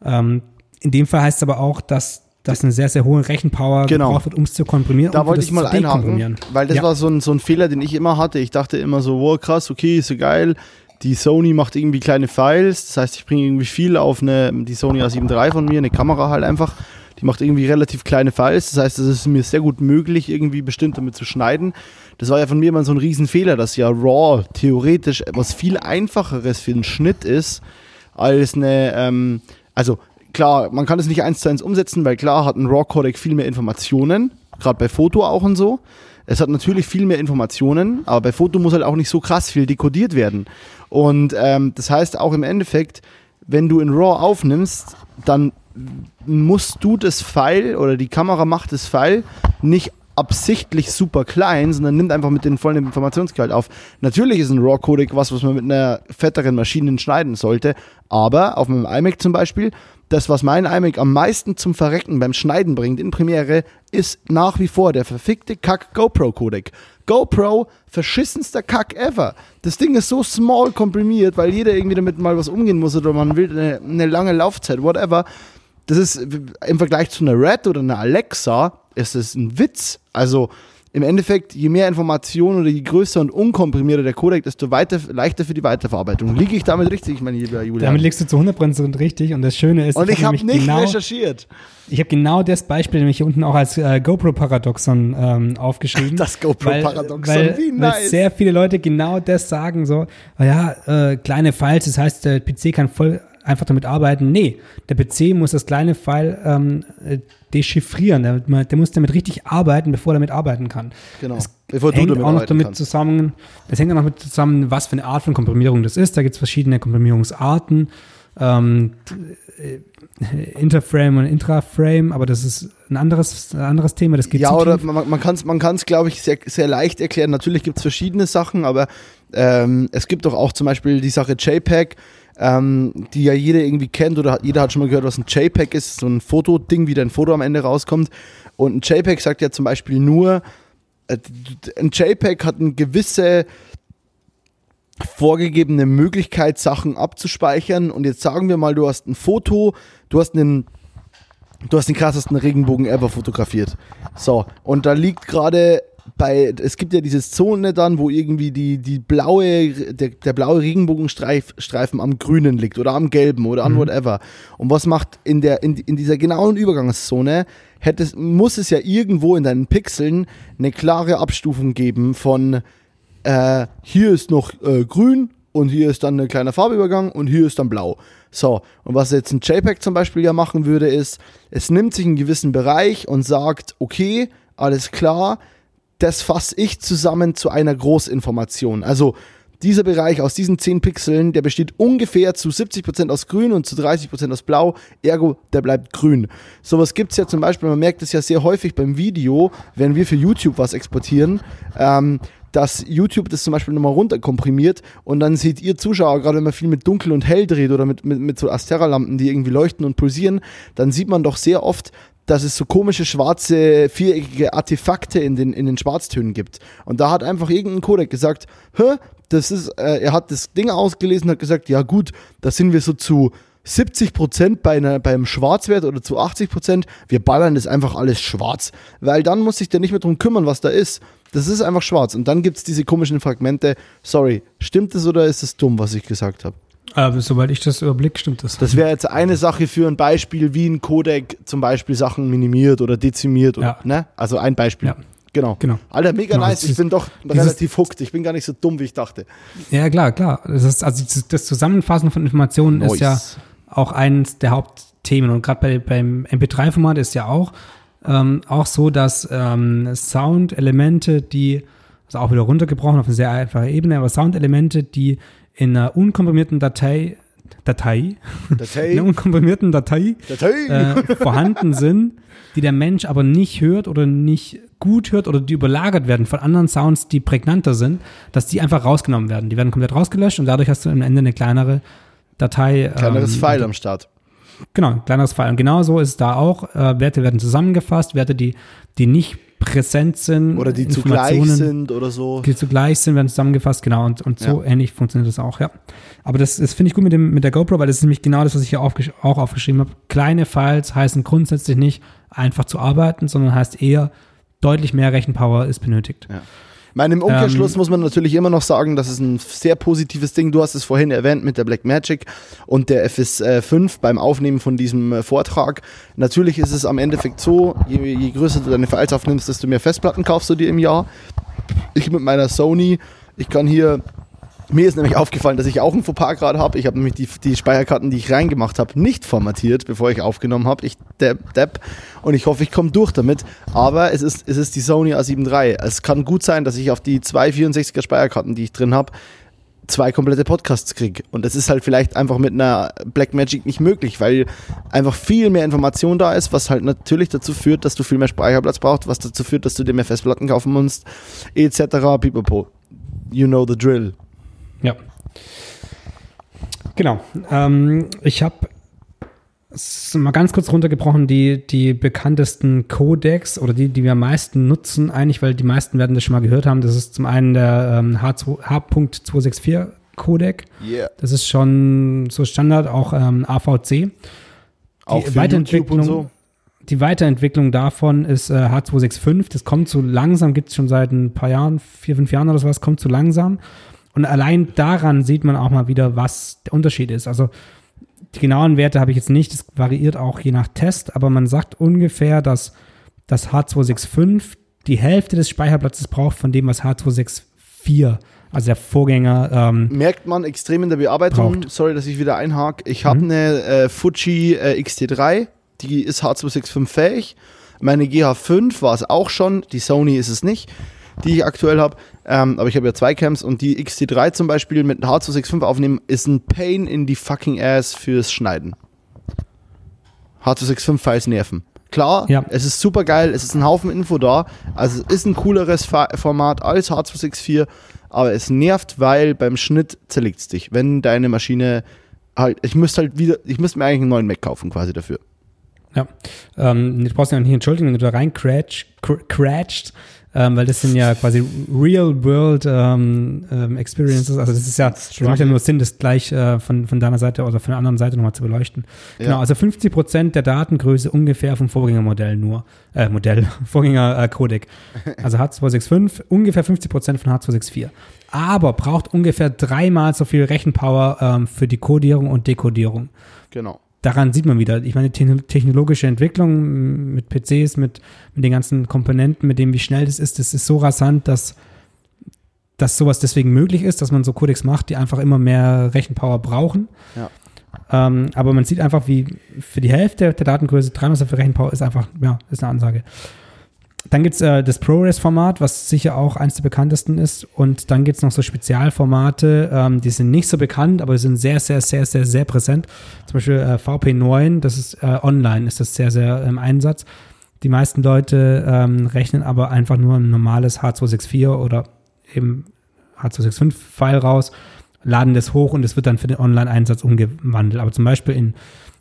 Ähm, in dem Fall heißt es aber auch, dass dass eine sehr, sehr hohe Rechenpower genau. gebraucht wird, um es zu komprimieren. Da wollte ich mal einhaken, weil das ja. war so ein, so ein Fehler, den ich immer hatte. Ich dachte immer so, wow, krass, okay, ist so geil. Die Sony macht irgendwie kleine Files, das heißt, ich bringe irgendwie viel auf eine, die Sony A7 III von mir, eine Kamera halt einfach die macht irgendwie relativ kleine Files. Das heißt, es ist mir sehr gut möglich, irgendwie bestimmt damit zu schneiden. Das war ja von mir immer so ein Riesenfehler, dass ja RAW theoretisch etwas viel einfacheres für den Schnitt ist, als eine, ähm, also klar, man kann es nicht eins zu eins umsetzen, weil klar hat ein RAW-Codec viel mehr Informationen, gerade bei Foto auch und so. Es hat natürlich viel mehr Informationen, aber bei Foto muss halt auch nicht so krass viel dekodiert werden. Und ähm, das heißt auch im Endeffekt, wenn du in RAW aufnimmst, dann musst du das Pfeil oder die Kamera macht das Pfeil nicht absichtlich super klein, sondern nimmt einfach mit den vollen Informationsgehalt auf. Natürlich ist ein RAW-Codec was, was man mit einer fetteren Maschine schneiden sollte, aber auf meinem iMac zum Beispiel, das, was mein iMac am meisten zum Verrecken beim Schneiden bringt in Premiere, ist nach wie vor der verfickte Kack GoPro-Codec. GoPro, verschissenster Kack ever. Das Ding ist so small komprimiert, weil jeder irgendwie damit mal was umgehen muss oder man will eine, eine lange Laufzeit, whatever das ist im Vergleich zu einer Red oder einer Alexa, ist es ein Witz. Also im Endeffekt, je mehr Informationen oder je größer und unkomprimierter der Codec, desto weiter, leichter für die Weiterverarbeitung. Liege ich damit richtig, mein lieber Julian? Damit liegst du zu 100% richtig und das Schöne ist, und ich, ich habe hab nicht genau, recherchiert. Ich habe genau das Beispiel nämlich hier unten auch als äh, GoPro-Paradoxon ähm, aufgeschrieben. Das GoPro-Paradoxon, wie nice. Weil sehr viele Leute genau das sagen, so, ja, äh, kleine Files, das heißt, der PC kann voll einfach damit arbeiten. Nee, der PC muss das kleine File ähm, dechiffrieren. Der, der, muss damit richtig arbeiten, bevor er damit arbeiten kann. Genau. Das bevor hängt auch noch damit kannst. zusammen, das hängt auch noch mit zusammen, was für eine Art von Komprimierung das ist. Da gibt es verschiedene Komprimierungsarten. Ähm, äh, Interframe und Intraframe, aber das ist ein anderes, ein anderes Thema. Das geht ja, oder man, man kann es, man glaube ich, sehr, sehr leicht erklären. Natürlich gibt es verschiedene Sachen, aber ähm, es gibt doch auch zum Beispiel die Sache JPEG ähm, die ja jeder irgendwie kennt oder jeder hat schon mal gehört, was ein JPEG ist, so ein Fotoding, wie dein Foto am Ende rauskommt. Und ein JPEG sagt ja zum Beispiel nur, äh, ein JPEG hat eine gewisse vorgegebene Möglichkeit, Sachen abzuspeichern. Und jetzt sagen wir mal, du hast ein Foto, du hast einen du hast den krassesten Regenbogen ever fotografiert. So, und da liegt gerade bei, es gibt ja diese Zone dann, wo irgendwie die, die blaue, der, der blaue Regenbogenstreifen am grünen liegt oder am gelben oder an mhm. whatever. Und was macht in, der, in, in dieser genauen Übergangszone, hätte, muss es ja irgendwo in deinen Pixeln eine klare Abstufung geben von äh, hier ist noch äh, grün und hier ist dann ein kleiner Farbübergang und hier ist dann blau. So, und was jetzt ein JPEG zum Beispiel ja machen würde, ist, es nimmt sich einen gewissen Bereich und sagt, okay, alles klar, das fasse ich zusammen zu einer Großinformation. Also dieser Bereich aus diesen 10 Pixeln, der besteht ungefähr zu 70% aus Grün und zu 30% aus Blau, ergo, der bleibt grün. Sowas gibt es ja zum Beispiel, man merkt es ja sehr häufig beim Video, wenn wir für YouTube was exportieren, ähm, dass YouTube das zum Beispiel nochmal runterkomprimiert und dann seht ihr Zuschauer, gerade wenn man viel mit Dunkel und Hell dreht oder mit, mit, mit so Astera-Lampen, die irgendwie leuchten und pulsieren, dann sieht man doch sehr oft, dass es so komische schwarze, viereckige Artefakte in den, in den Schwarztönen gibt. Und da hat einfach irgendein Codec gesagt, hä, das ist, äh, er hat das Ding ausgelesen und hat gesagt, ja gut, da sind wir so zu 70 Prozent bei einer, beim Schwarzwert oder zu 80 Prozent. Wir ballern das einfach alles schwarz. Weil dann muss sich der nicht mehr drum kümmern, was da ist. Das ist einfach schwarz. Und dann gibt es diese komischen Fragmente. Sorry, stimmt es oder ist es dumm, was ich gesagt habe? Aber soweit ich das überblick, stimmt das. Das wäre jetzt eine Sache für ein Beispiel, wie ein Codec zum Beispiel Sachen minimiert oder dezimiert. Oder, Ja. ne? Also ein Beispiel. Ja. Genau. Genau. Alter, mega Genau, nice. Ich bin doch dieses- relativ hooked. Ich bin gar nicht so dumm, wie ich dachte. Ja, klar, klar. Das, ist, also das- Zusammenfassen von Informationen ist ja Nice. auch eines der Hauptthemen. Und gerade bei, beim MP3-Format ist ja auch, ähm, auch so, dass ähm, Soundelemente, die, also auch wieder runtergebrochen auf eine sehr einfache Ebene, aber Soundelemente, die in einer unkomprimierten Datei, Datei, in Datei. einer unkomprimierten Datei Datei. äh, vorhanden sind, die der Mensch aber nicht hört oder nicht gut hört oder die überlagert werden von anderen Sounds, die prägnanter sind, dass die einfach rausgenommen werden. Die werden komplett rausgelöscht und dadurch hast du am Ende eine kleinere Datei. Kleineres ähm, Pfeil am Start. Genau, ein kleineres Pfeil. Und genau so ist es da auch. Äh, Werte werden zusammengefasst, Werte, die, die nicht präsent sind. Oder die zugleich sind oder so. Die zugleich sind, werden zusammengefasst, genau. Und, und so ähnlich funktioniert das auch, ja. Aber das, das finde ich gut mit, dem, mit der GoPro, weil das ist nämlich genau das, was ich hier aufgesch auch aufgeschrieben habe. Kleine Files heißen grundsätzlich nicht einfach zu arbeiten, sondern heißt eher deutlich mehr Rechenpower ist benötigt. Ich meine, im Umkehrschluss Ähm, muss man natürlich immer noch sagen, das ist ein sehr positives Ding. Du hast es vorhin erwähnt mit der Blackmagic und der FS5 beim Aufnehmen von diesem äh, Vortrag. Natürlich ist es am Endeffekt so, je, je größer du deine Files aufnimmst, desto mehr Festplatten kaufst du dir im Jahr. Ich mit meiner Sony, ich kann hier mir ist nämlich aufgefallen, dass ich auch ein Fauxpas gerade habe. Ich habe nämlich die, die Speicherkarten, die ich reingemacht habe, nicht formatiert, bevor ich aufgenommen habe. Ich depp, depp und ich hoffe, ich komme durch damit. Aber es ist, es ist die Sony A7 III. Es kann gut sein, dass ich auf die zwei 64er Speicherkarten, die ich drin habe, zwei komplette Podcasts kriege. Und das ist halt vielleicht einfach mit einer Blackmagic nicht möglich, weil einfach viel mehr Information da ist, was halt natürlich dazu führt, dass du viel mehr Speicherplatz brauchst, was dazu führt, dass du dir mehr Festplatten kaufen musst, etc. Pipapo. You know the drill. Ja. Genau. Ähm, ich habe mal ganz kurz runtergebrochen, die, die bekanntesten Codecs oder die, die wir am meisten nutzen, eigentlich, weil die meisten werden das schon mal gehört haben. Das ist zum einen der ähm, H2, H.264 Codec. Yeah. Das ist schon so Standard, auch ähm, AVC. Auch Die für Weiterentwicklung, YouTube und so. die Weiterentwicklung davon ist äh, H265. Das kommt so langsam, gibt es schon seit ein paar Jahren, vier, fünf Jahren oder sowas, kommt so langsam. Und allein daran sieht man auch mal wieder, was der Unterschied ist. Also die genauen Werte habe ich jetzt nicht, das variiert auch je nach Test, aber man sagt ungefähr, dass das H265 die Hälfte des Speicherplatzes braucht von dem, was H264, also der Vorgänger, ähm, Merkt man extrem in der Bearbeitung. Braucht. Sorry, dass ich wieder einhake. Ich habe Mhm. eine äh, Fuji äh, XT3, die ist H265 fähig. Meine GH5 war es auch schon, die Sony ist es nicht, die ich aktuell habe. Ähm, aber ich habe ja zwei Cams und die XT3 zum Beispiel mit H265 aufnehmen ist ein Pain in die fucking Ass fürs Schneiden. H265-Files nerven. Klar, Ja. es ist super geil, es ist ein Haufen Info da. Also es ist ein cooleres Fa Format als H264, aber es nervt, weil beim Schnitt zerlegt es dich. Wenn deine Maschine halt, ich müsste halt wieder, ich müsste mir eigentlich einen neuen Mac kaufen quasi dafür. Ja, ähm, du brauchst ja nicht entschuldigen, wenn du da rein cratch, cr cratcht, ähm, weil das sind ja quasi Real-World ähm, ähm, Experiences. Also das ist ja, das macht ja nur Sinn, das gleich äh, von, von deiner Seite oder von der anderen Seite nochmal zu beleuchten. Genau, Ja. also 50 Prozent der Datengröße ungefähr vom Vorgängermodell nur, äh, Modell, Vorgänger-Codec. Also H265, ungefähr 50 Prozent von H264. Aber braucht ungefähr dreimal so viel Rechenpower ähm, für die Codierung und Dekodierung Genau. Daran sieht man wieder, ich meine, techno- technologische Entwicklung mit PCs, mit, mit den ganzen Komponenten, mit dem, wie schnell das ist, das ist so rasant, dass, dass sowas deswegen möglich ist, dass man so Codecs macht, die einfach immer mehr Rechenpower brauchen. Ja. Ähm, aber man sieht einfach, wie für die Hälfte der Datengröße dreimal so viel Rechenpower ist einfach, ja, ist eine Ansage. Dann gibt es äh, das ProRes-Format, was sicher auch eins der bekanntesten ist. Und dann gibt es noch so Spezialformate, ähm, die sind nicht so bekannt, aber sind sehr, sehr, sehr, sehr, sehr präsent. Zum Beispiel äh, VP9, das ist äh, online, ist das sehr, sehr im Einsatz. Die meisten Leute ähm, rechnen aber einfach nur ein normales H264 oder eben H265-File raus, laden das hoch und es wird dann für den Online-Einsatz umgewandelt. Aber zum Beispiel in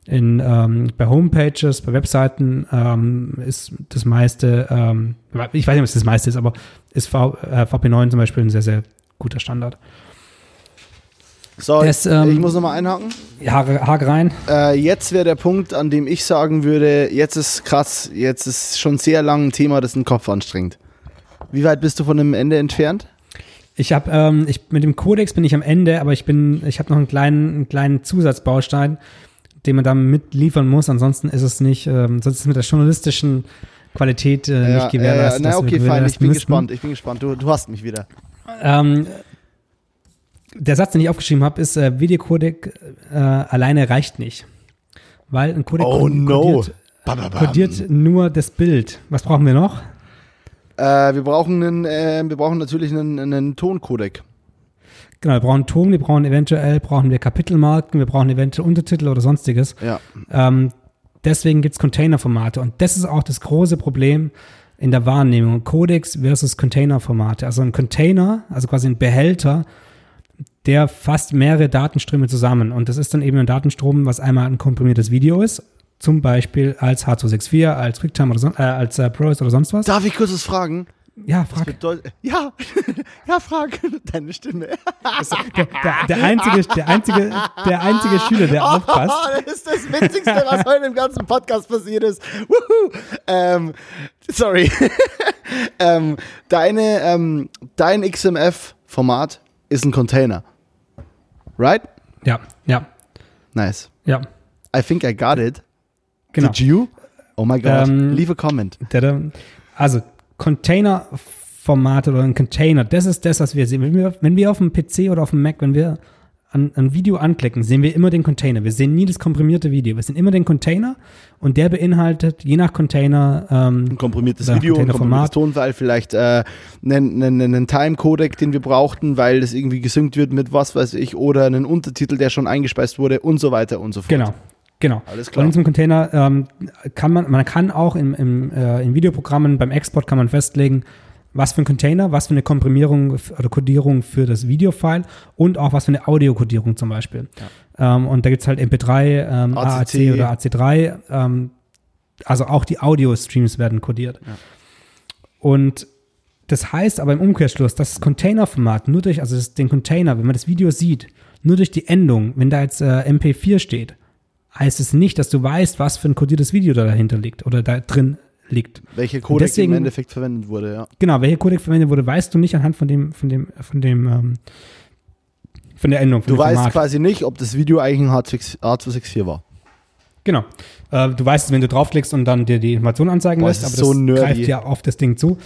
in, ähm, bei Homepages, bei Webseiten ähm, ist das meiste, ähm, ich weiß nicht, was das meiste ist, aber ist v, äh, VP9 zum Beispiel ein sehr, sehr guter Standard. So, Das, ähm, ich muss nochmal einhaken. Haare, Haare rein. Äh, jetzt wäre der Punkt, an dem ich sagen würde, jetzt ist krass, jetzt ist schon sehr lang ein Thema, das den Kopf anstrengt. Wie weit bist du von dem Ende entfernt? Ich habe ähm, ich, mit dem Codex bin ich am Ende, aber ich bin, ich habe noch einen kleinen, einen kleinen Zusatzbaustein, den man da mitliefern muss. Ansonsten ist es nicht, ähm, sonst ist es mit der journalistischen Qualität äh, Ja, nicht gewährleistet. Äh, na, dass wir okay, fein, ich bin müssten. gespannt, ich bin gespannt. Du, du hast mich wieder. Ähm, der Satz, den ich aufgeschrieben habe, ist, äh, Videocodec äh, alleine reicht nicht. Weil ein Codec Oh no. kodiert nur das Bild. Was brauchen wir noch? Äh, wir brauchen einen, äh, wir brauchen natürlich einen, einen Toncodec. Genau, wir brauchen Ton, wir brauchen eventuell, brauchen wir Kapitelmarken, wir brauchen eventuell Untertitel oder sonstiges. Ja. Ähm, deswegen gibt es Containerformate und das ist auch das große Problem in der Wahrnehmung. Codex versus Containerformate. Also ein Container, also quasi ein Behälter, der fasst mehrere Datenströme zusammen und das ist dann eben ein Datenstrom, was einmal ein komprimiertes Video ist, zum Beispiel als H264, als QuickTime oder so, äh, als äh, ProRes oder sonst was. Darf ich kurz was fragen? Ja, frag. Ja, ja, frag. Deine Stimme. Der, der, der, einzige, der, einzige, der einzige Schüler, der aufpasst. das ist das Witzigste, was heute im ganzen Podcast passiert ist. Ähm, sorry. ähm, deine, ähm, dein XMF-Format ist ein Container. Right? Ja, ja, Nice. ja, I think I got it. genau. Did you? Oh my God. Ähm, Leave a comment. Also Container-Format oder ein Container, das ist das, was wir sehen. Wenn wir, wenn wir auf dem PC oder auf dem Mac, wenn wir an, ein Video anklicken, sehen wir immer den Container. Wir sehen nie das komprimierte Video. Wir sehen immer den Container und der beinhaltet je nach Container ähm, Ein komprimiertes Video, ein Containerformat. komprimiertes Tonfile, vielleicht äh, einen, einen, einen Time-Codec, den wir brauchten, weil das irgendwie gesynkt wird mit was weiß ich, oder einen Untertitel, der schon eingespeist wurde und so weiter und so fort. Genau, genau. Alles Und klar. in diesem Container ähm, kann man, man kann auch im, im, äh, in Videoprogrammen beim Export kann man festlegen, was für ein Container, was für eine Komprimierung oder Codierung für das Videofile und auch was für eine Audiokodierung zum Beispiel. Ähm, und da gibt es halt MP3, ähm, ACC. AAC oder AC3. Ähm, also auch die Audio-Streams werden codiert. Und das heißt aber im Umkehrschluss, dass das Containerformat nur durch, also den Container, wenn man das Video sieht, nur durch die Endung, wenn da jetzt äh, MP4 steht, heißt es nicht, dass du weißt, was für ein kodiertes Video da dahinter liegt oder da drin liegt. Welche Codec deswegen- im Endeffekt verwendet wurde, ja. Genau, welcher Codec verwendet wurde, weißt du nicht anhand von dem, von dem, von dem, ähm, von der Endung. Von Du weißt Format. quasi nicht, ob das Video eigentlich ein H264 H264 war. Genau. Äh, du weißt es, wenn du draufklickst und dann dir die Information anzeigen Boah, lässt, aber ist das so nerdy. greift ja auf das Ding zu.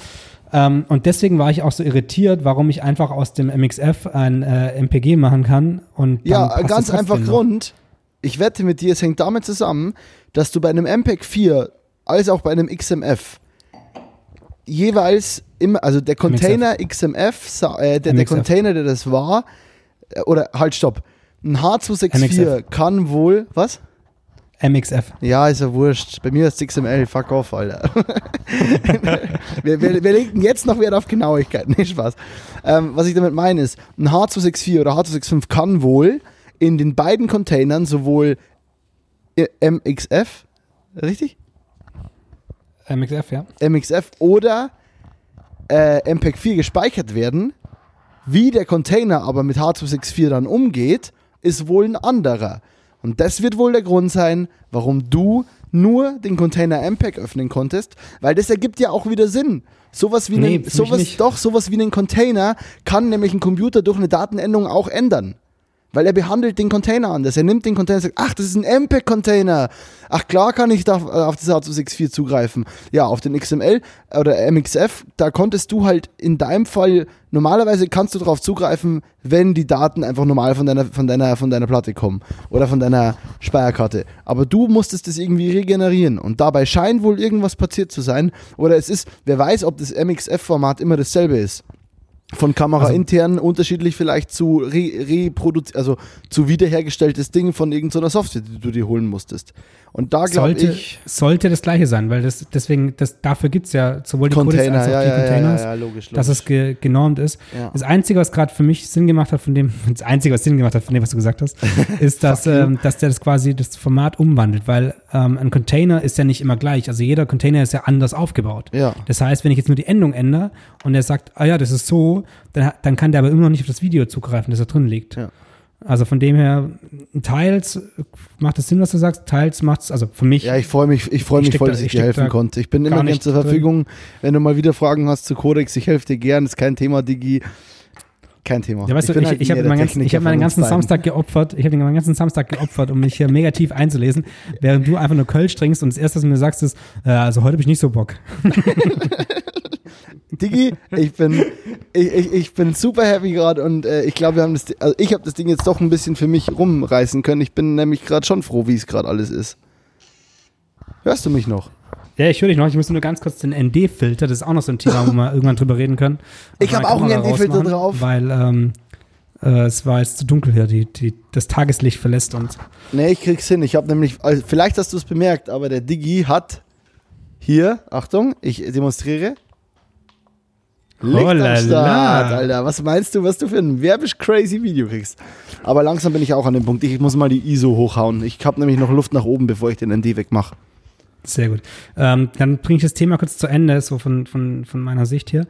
Ähm, und deswegen war ich auch so irritiert, warum ich einfach aus dem MXF ein äh, MPG machen kann. Und Ja, ganz einfach noch. Ich wette mit dir, es hängt damit zusammen, dass du bei einem MPEG 4 als auch bei einem XMF jeweils immer, also der Container XMF, sa- äh, der, der. Container, der das war, äh, oder halt stopp, ein H264 MXF. kann wohl, was? MXF. Ja, ist ja wurscht. Bei mir ist es XML, fuck off, Alter. wir, wir, wir legen jetzt noch Wert auf Genauigkeit, nee, Spaß. Ähm, was ich damit meine ist, ein H264 oder H265 kann wohl in den beiden Containern sowohl äh, MXF, richtig? MXF, ja. MXF oder äh, MPEG-4 gespeichert werden. Wie der Container aber mit H264 dann umgeht, ist wohl ein anderer. Und das wird wohl der Grund sein, warum du nur den Container MPEG öffnen konntest, weil das ergibt ja auch wieder Sinn. Sowas wie Nee, einen, sowas, doch, sowas wie einen Container kann nämlich ein Computer durch eine Datenendung auch ändern. Weil er behandelt den Container anders. Er nimmt den Container und sagt, ach, das ist ein MPEG-Container. Ach, klar kann ich da äh, auf das H264 zugreifen. Ja, auf den XML oder MXF, da konntest du halt in deinem Fall, normalerweise kannst du darauf zugreifen, wenn die Daten einfach normal von deiner, von deiner, von deiner Platte kommen oder von deiner Speicherkarte. Aber du musstest das irgendwie regenerieren und dabei scheint wohl irgendwas passiert zu sein. Oder es ist, wer weiß, ob das MXF-Format immer dasselbe ist. Von Kamera Also- intern unterschiedlich vielleicht zu re reproduzi also zu wiederhergestelltes Ding von irgendeiner Software, die du dir holen musstest. Und da glaube Sollte, ich sollte das gleiche sein, weil das deswegen, das, dafür gibt es ja sowohl die Container, als auch ja, die Containers, ja, ja, logisch, logisch. dass es ge genormt ist. Das Einzige, was gerade für mich Sinn gemacht hat von dem, das Einzige, was Sinn gemacht hat von dem, was du gesagt hast, ist, dass, ähm, dass der das quasi das Format umwandelt, weil ähm, ein Container ist ja nicht immer gleich. Also jeder Container ist ja anders aufgebaut. Ja. Das heißt, wenn ich jetzt nur die Endung ändere und er sagt, ah ja, das ist so, dann, dann kann der aber immer noch nicht auf das Video zugreifen, das da drin liegt. Ja. Also von dem her, teils macht es Sinn, was du sagst, teils macht es, also für mich, Ja, ich freue mich, ich freue Ich mich voll, da- dass ich, dir helfen konnte. Ich bin immer gern zur drin. Verfügung. Wenn du mal wieder Fragen hast zu Codex, ich helfe dir gern. Ist kein Thema, Digi. Kein Thema. Ja, weißt du, ich, halt ich habe meinen ganzen, ich hab meinen ganzen. Samstag geopfert, ich habe den ganzen Samstag geopfert, um mich hier mega tief einzulesen, während du einfach nur Kölsch trinkst und das erste, was du mir sagst, ist, äh, also heute habe ich nicht so Bock. Digi, ich bin, ich, ich, ich bin super happy gerade und äh, ich glaube, wir haben das, also ich habe das Ding jetzt doch ein bisschen für mich rumreißen können. Ich bin nämlich gerade schon froh, wie es gerade alles ist. Hörst du mich noch? Ja, ich höre dich noch, ich muss nur ganz kurz den ND-Filter, das ist auch noch so ein Thema, wo wir irgendwann drüber reden können. Ich hab Meine auch einen ND-Filter drauf. Weil ähm, äh, es war jetzt zu dunkel hier, die, die, das Tageslicht verlässt uns. Nee, ich krieg's hin. Ich habe nämlich, also vielleicht hast du es bemerkt, aber der Digi hat hier, Achtung, ich demonstriere. Licht Oh la am Start. Alter. Was meinst du, was du für ein werbisch crazy Video kriegst? Aber langsam bin ich auch an dem Punkt. Ich muss mal die ISO hochhauen. Ich habe nämlich noch Luft nach oben, bevor ich den ND wegmache. Sehr gut. Ähm, dann bringe ich das Thema kurz zu Ende, so von, von, von meiner Sicht hier.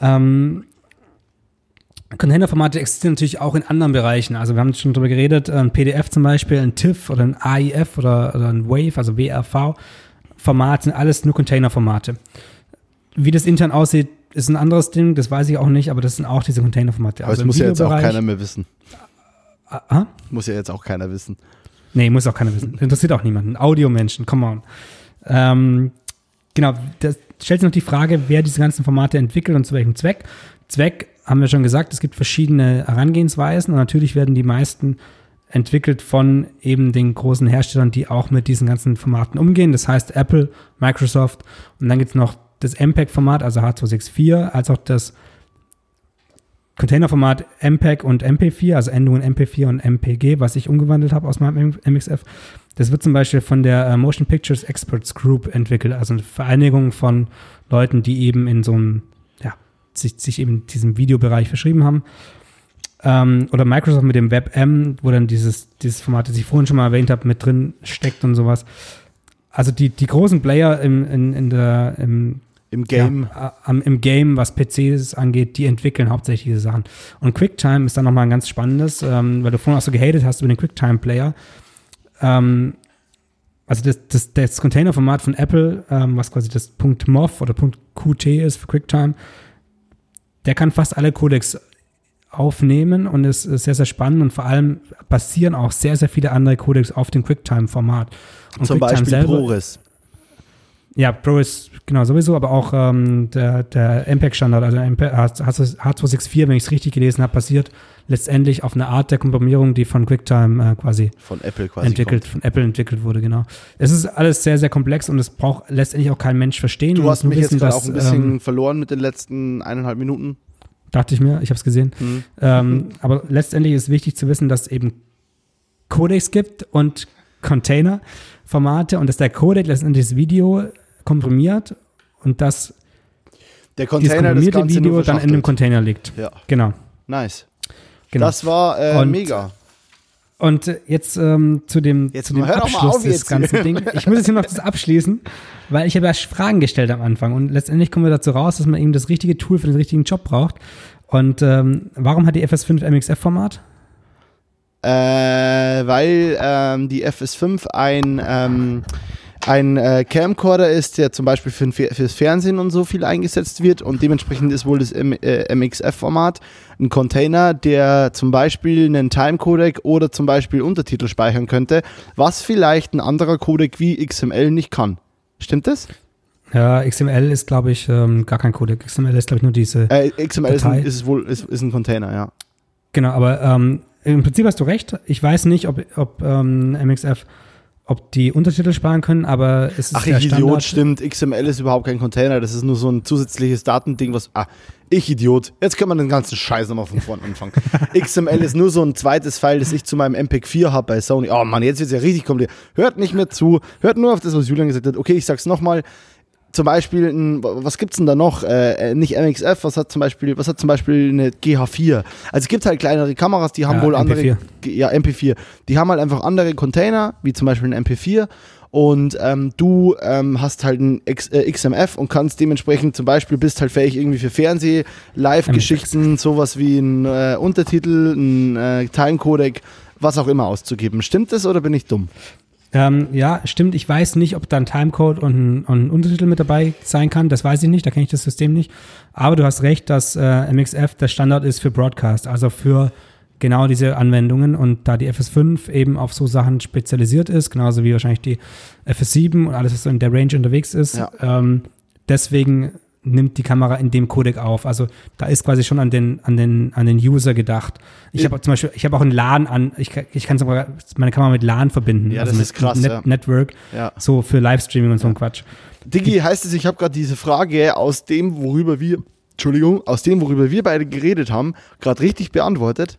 Ähm, Containerformate existieren natürlich auch in anderen Bereichen. Also wir haben schon drüber geredet, ein PDF zum Beispiel, ein TIFF oder ein AIF oder, oder ein WAV, also WRV-Format sind alles nur Containerformate. Wie das intern aussieht, ist ein anderes Ding, das weiß ich auch nicht, aber das sind auch diese Containerformate. Aber Also das muss ja jetzt auch keiner mehr wissen. Aha. Muss ja jetzt auch keiner wissen. Nee, muss auch keiner wissen. Interessiert auch niemanden. Audiomenschen, come on. Ähm, genau, da stellt sich noch die Frage, wer diese ganzen Formate entwickelt und zu welchem Zweck. Zweck, haben wir schon gesagt, es gibt verschiedene Herangehensweisen und natürlich werden die meisten entwickelt von eben den großen Herstellern, die auch mit diesen ganzen Formaten umgehen. Das heißt Apple, Microsoft und dann gibt es noch das MPEG-Format, also H264, als auch das Containerformat MPEG und MP4, also Endungen MP4 und MPG, was ich umgewandelt habe aus meinem MXF. Das wird zum Beispiel von der äh, Motion Pictures Experts Group entwickelt, also eine Vereinigung von Leuten, die eben in so einem, ja, sich, sich eben diesem Videobereich verschrieben haben. Ähm, oder Microsoft mit dem WebM, wo dann dieses, dieses Format, das ich vorhin schon mal erwähnt habe, mit drin steckt und sowas. Also die, die großen Player im, in, in der, im Im Game. ja, äh, am- im Game, was PCs angeht, die entwickeln hauptsächlich diese Sachen. Und QuickTime ist dann nochmal ein ganz spannendes, ähm, weil du vorhin auch so gehatet hast über den QuickTime-Player. Ähm, also das, das, das Containerformat von Apple, ähm, was quasi das .mov oder .qt ist für QuickTime, der kann fast alle Codecs aufnehmen und ist, ist sehr, sehr spannend und vor allem basieren auch sehr, sehr viele andere Codecs auf dem QuickTime-Format. Zum QuickTime Beispiel ProRes. Ja, Pro ist genau sowieso, aber auch ähm, der, der MPEG-Standard, also MP H264, wenn ich es richtig gelesen habe, basiert letztendlich auf einer Art der Komprimierung, die von QuickTime äh, quasi Von Apple quasi. entwickelt, von Apple entwickelt wurde, genau. Es ist alles sehr, sehr komplex und es braucht letztendlich auch kein Mensch verstehen. Du hast mich jetzt wissen, gerade dass, auch ein bisschen ähm, verloren mit den letzten eineinhalb Minuten. dachte ich mir, ich habe es gesehen. Hm. Ähm, aber letztendlich ist wichtig zu wissen, dass es eben Codecs gibt und Container-Formate und dass der Codec letztendlich das Video komprimiert und dass Der Container das Ganze Video dann in einem verschachtelt. Container liegt. Ja, Genau. nice. genau. Das war äh, Und- mega. und äh, jetzt ähm, zu dem, Jetzt zu dem Abschluss des ganzen Ding. Ich muss jetzt hier noch das abschließen, weil ich habe ja Fragen gestellt am Anfang und letztendlich kommen wir dazu raus, dass man eben das richtige Tool für den richtigen Job braucht. Und ähm, warum hat die FS5 MXF-Format? Äh, weil ähm, die FS5 ein, ähm, ein äh, Camcorder ist, der zum Beispiel für, fürs Fernsehen und so viel eingesetzt wird und dementsprechend ist wohl das M äh, MXF-Format ein Container, der zum Beispiel einen Timecodec oder zum Beispiel Untertitel speichern könnte, was vielleicht ein anderer Codec wie XML nicht kann. Stimmt das? Ja, XML ist, glaube ich, ähm, gar kein Codec. XML ist, glaube ich, nur diese. Äh, XML ist ein, ist wohl ist, ist ein Container, ja. Genau, aber ähm, im Prinzip hast du recht. Ich weiß nicht, ob, ob ähm, MXF, ob die Untertitel sparen können, aber es ist Ach, der ich Idiot, stimmt. XML ist überhaupt kein Container. Das ist nur so ein zusätzliches Datending, was. Ah, ich Idiot. Jetzt können wir den ganzen Scheiß nochmal von vorne anfangen. XML ist nur so ein zweites File, das ich zu meinem MPEG 4 habe bei Sony. Oh Mann, jetzt wird es ja richtig kompliziert. Hört nicht mehr zu. Hört nur auf das, was Julian gesagt hat. Okay, ich sag's nochmal. Zum Beispiel, ein, was gibt's denn da noch? Äh, nicht MXF, was hat zum Beispiel, was hat zum Beispiel eine GH4? Also es gibt halt kleinere Kameras, die haben Ja, wohl andere. MP4. Ja, MP4. Die haben halt einfach andere Container, wie zum Beispiel ein MP4 und ähm, du ähm, hast halt ein X, äh, XMF und kannst dementsprechend zum Beispiel bist halt fähig irgendwie für Fernseh, Live-Geschichten, sowas wie ein äh, Untertitel, ein äh, Timecodec, was auch immer auszugeben. Stimmt das oder bin ich dumm? Ähm, ja, stimmt. Ich weiß nicht, ob da ein Timecode und ein, und ein Untertitel mit dabei sein kann. Das weiß ich nicht. Da kenne ich das System nicht. Aber du hast recht, dass äh, MXF der Standard ist für Broadcast, also für genau diese Anwendungen. Und da die FS5 eben auf so Sachen spezialisiert ist, genauso wie wahrscheinlich die FS7 und alles, was so in der Range unterwegs ist, Ja. ähm, deswegen nimmt die Kamera in dem Codec auf. Also da ist quasi schon an den, an den, an den User gedacht. Ich habe zum Beispiel, ich habe auch ein LAN an, ich, kann- ich kann sogar meine Kamera mit LAN verbinden. Ja, also das ist krass, Net ja. Network, Ja. so für Livestreaming und so ein Quatsch. Diggi, heißt es, ich habe gerade diese Frage aus dem, worüber wir, Entschuldigung, aus dem, worüber wir beide geredet haben, gerade richtig beantwortet.